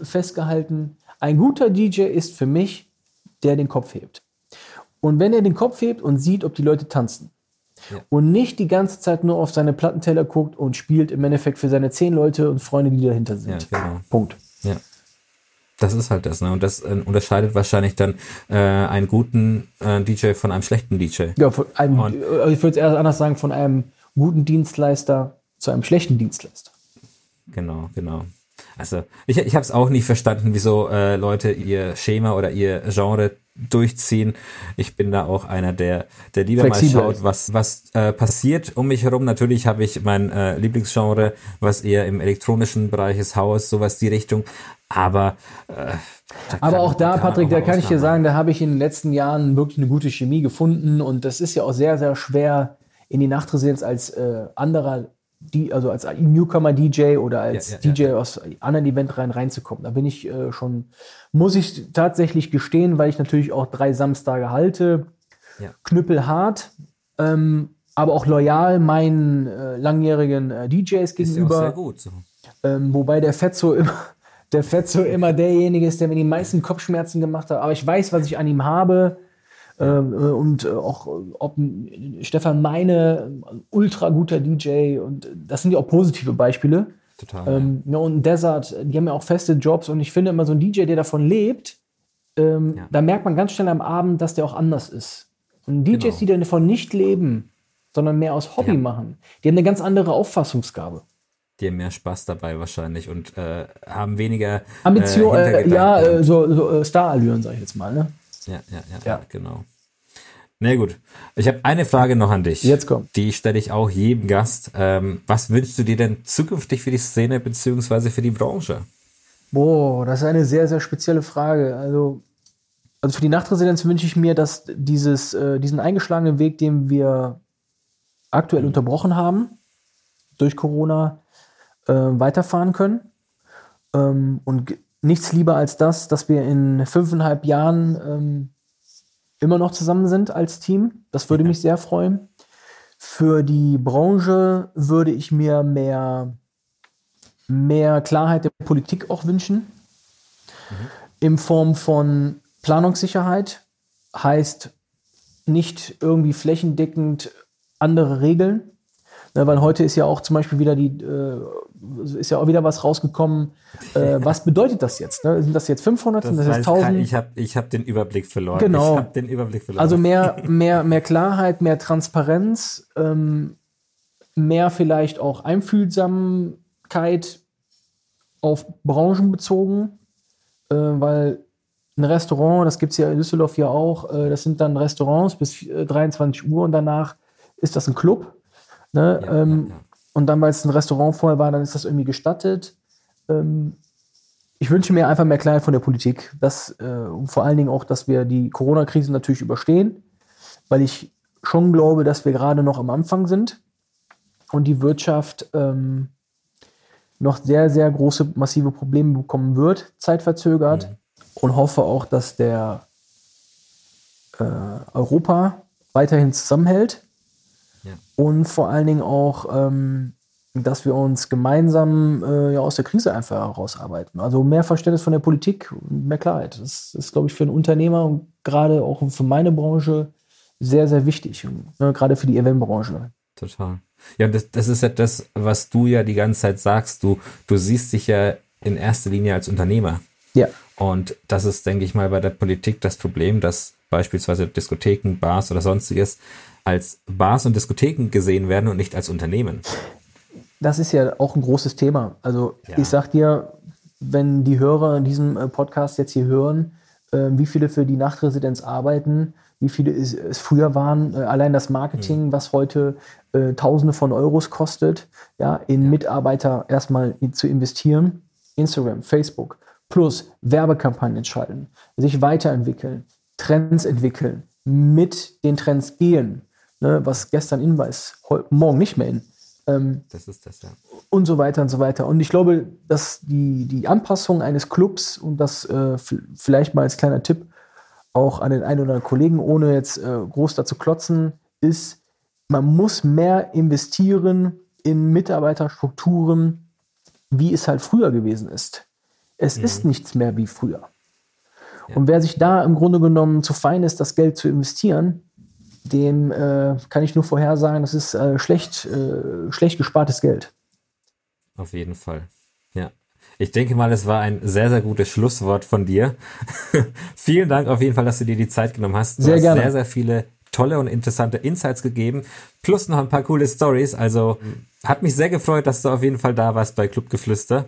festgehalten, ein guter DJ ist für mich, der den Kopf hebt. Und wenn er den Kopf hebt und sieht, ob die Leute tanzen ja. und nicht die ganze Zeit nur auf seine Plattenteller guckt und spielt im Endeffekt für seine zehn Leute und Freunde, die dahinter sind. Ja, genau. Punkt. Ja. Das ist halt das, ne? Und das äh, unterscheidet wahrscheinlich dann äh, einen guten äh, DJ von einem schlechten DJ. Ja, von einem, also ich würde es eher anders sagen, von einem guten Dienstleister zu einem schlechten Dienstleister. Genau, genau. Also ich, ich habe es auch nicht verstanden, wieso äh, Leute ihr Schema oder ihr Genre durchziehen. Ich bin da auch einer, der, der lieber Flexibel mal schaut, was, was äh, passiert um mich herum. Natürlich habe ich mein äh, Lieblingsgenre, was eher im elektronischen Bereich ist, Haus, sowas die Richtung. Aber äh, aber auch da, Patrick, da kann ich dir sagen, da habe ich in den letzten Jahren wirklich eine gute Chemie gefunden und das ist ja auch sehr, sehr schwer in die Nachtresidenz als äh, anderer die, also als Newcomer-DJ oder als ja, ja, DJ ja. aus anderen Eventreihen reinzukommen. Da bin ich äh, schon, muss ich tatsächlich gestehen, weil ich natürlich auch drei Samstage halte, knüppelhart, ähm, aber auch loyal meinen äh, langjährigen äh, DJs gegenüber. Ist sehr gut. So. Ähm, wobei der Fetzo immer, der Fetzo immer derjenige ist, der mir die meisten Kopfschmerzen gemacht hat. Aber ich weiß, was ich an ihm habe. Ähm, äh, und äh, auch ob Stefan Meine, ultra guter DJ und das sind ja auch positive Beispiele. Total. Ähm, ja. und Desert, die haben ja auch feste Jobs und ich finde immer so ein DJ, der davon lebt, ähm, ja. da merkt man ganz schnell am Abend, dass der auch anders ist. Und DJs, genau. die davon nicht leben, sondern mehr aus Hobby ja. machen, die haben eine ganz andere Auffassungsgabe. Die haben mehr Spaß dabei wahrscheinlich und äh, haben weniger Ambition, äh, ja, äh, so, so Star-Allüren, sag ich jetzt mal, ne? Ja, ja, ja, ja. genau. Na nee, gut. Ich habe eine Frage noch an dich. Jetzt kommt. Die stelle ich auch jedem Gast. Ähm, was wünschst du dir denn zukünftig für die Szene beziehungsweise für die Branche? Boah, das ist eine sehr, sehr spezielle Frage. Also, also für die Nachtresidenz wünsche ich mir, dass dieses, äh, diesen eingeschlagenen Weg, den wir aktuell mhm. unterbrochen haben, durch Corona äh, weiterfahren können. Ähm, und nichts lieber als das, dass wir in fünfeinhalb Jahren ähm, immer noch zusammen sind als Team. Das würde mich sehr freuen. Für die Branche würde ich mir mehr, mehr Klarheit der Politik auch wünschen. Mhm. In Form von Planungssicherheit heißt nicht irgendwie flächendeckend andere Regeln, Ne, weil heute ist ja auch zum Beispiel wieder die, äh, ist ja auch wieder was rausgekommen. Äh, was bedeutet das jetzt? Ne? Sind das jetzt 500? Das sind das jetzt 1000? Ich habe ich hab den Überblick verloren. Genau. Den Überblick verloren. Also mehr, mehr, mehr Klarheit, mehr Transparenz, ähm, mehr vielleicht auch Einfühlsamkeit auf Branchen bezogen, äh, weil ein Restaurant, das gibt es ja in Düsseldorf ja auch, äh, das sind dann Restaurants bis 23 Uhr und danach ist das ein Club. Ne? Ja, ähm, ja, ja. Und dann, weil es ein Restaurant vorher war, dann ist das irgendwie gestattet. Ähm, ich wünsche mir einfach mehr Klarheit von der Politik. Dass, äh, vor allen Dingen auch, dass wir die Corona-Krise natürlich überstehen, weil ich schon glaube, dass wir gerade noch am Anfang sind und die Wirtschaft ähm, noch sehr, sehr große, massive Probleme bekommen wird, zeitverzögert. Mhm. Und hoffe auch, dass der äh, Europa weiterhin zusammenhält und vor allen Dingen auch, ähm, dass wir uns gemeinsam äh, ja, aus der Krise einfach herausarbeiten. Also mehr Verständnis von der Politik und mehr Klarheit. Das ist, glaube ich, für einen Unternehmer und gerade auch für meine Branche sehr, sehr wichtig. Ne, gerade für die Eventbranche. Total. Ja, das, das ist ja das, was du ja die ganze Zeit sagst. Du, du siehst dich ja in erster Linie als Unternehmer. Ja. Und das ist, denke ich mal, bei der Politik das Problem, dass beispielsweise Diskotheken, Bars oder sonstiges als Bars und Diskotheken gesehen werden und nicht als Unternehmen. Das ist ja auch ein großes Thema. Also ja. ich sag dir, wenn die Hörer in diesem äh, Podcast jetzt hier hören, äh, wie viele für die Nachtresidenz arbeiten, wie viele es, früher waren, äh, allein das Marketing, mhm. was heute äh, Tausende von Euros kostet, ja, in ja. Mitarbeiter erstmal zu investieren, Instagram, Facebook, plus Werbekampagnen schalten, sich weiterentwickeln, Trends entwickeln, mit den Trends gehen, ne, was gestern in war, ist morgen nicht mehr in. Ähm, das ist das, ja. Und so weiter und so weiter. Und ich glaube, dass die, die Anpassung eines Clubs und das äh, vielleicht mal als kleiner Tipp auch an den einen oder anderen Kollegen, ohne jetzt äh, groß dazu klotzen, ist, man muss mehr investieren in Mitarbeiterstrukturen, wie es halt früher gewesen ist. Es mhm. ist nichts mehr wie früher. Ja. Und wer sich da im Grunde genommen zu fein ist, das Geld zu investieren, dem äh, kann ich nur vorhersagen, das ist äh, schlecht, äh, schlecht gespartes Geld. Auf jeden Fall. Ja. Ich denke mal, es war ein sehr, sehr gutes Schlusswort von dir. Vielen Dank auf jeden Fall, dass du dir die Zeit genommen hast. Du sehr hast gerne. sehr, sehr viele tolle und interessante Insights gegeben, plus noch ein paar coole Stories. Also hat mich sehr gefreut, dass du auf jeden Fall da warst bei Clubgeflüster.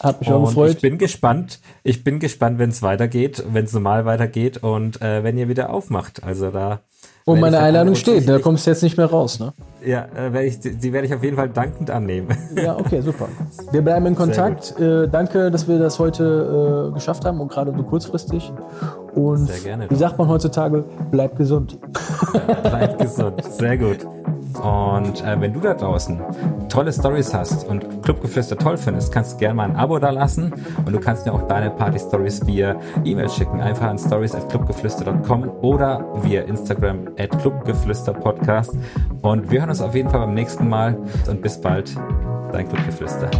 Hat mich auch gefreut. Ich bin gespannt. Ich bin gespannt, wenn es weitergeht, wenn es normal weitergeht und äh, wenn ihr wieder aufmacht. Also da und meine Einladung steht, da kommst du jetzt nicht mehr raus, ne? Ja, äh, ich, die werde ich auf jeden Fall dankend annehmen. Ja, okay, super. Wir bleiben in Kontakt. Äh, danke, dass wir das heute äh, geschafft haben und gerade so kurzfristig. Und Sehr gerne. wie sagt man heutzutage, bleib gesund. Bleib gesund, sehr gut. Und äh, wenn du da draußen tolle Stories hast und Clubgeflüster toll findest, kannst du gerne mal ein Abo da lassen und du kannst mir auch deine Party-Stories via E-Mail schicken. Einfach an stories at clubgeflüster.com oder via Instagram at clubgeflüsterpodcast. Und wir hören uns auf jeden Fall beim nächsten Mal und bis bald, dein Clubgeflüster.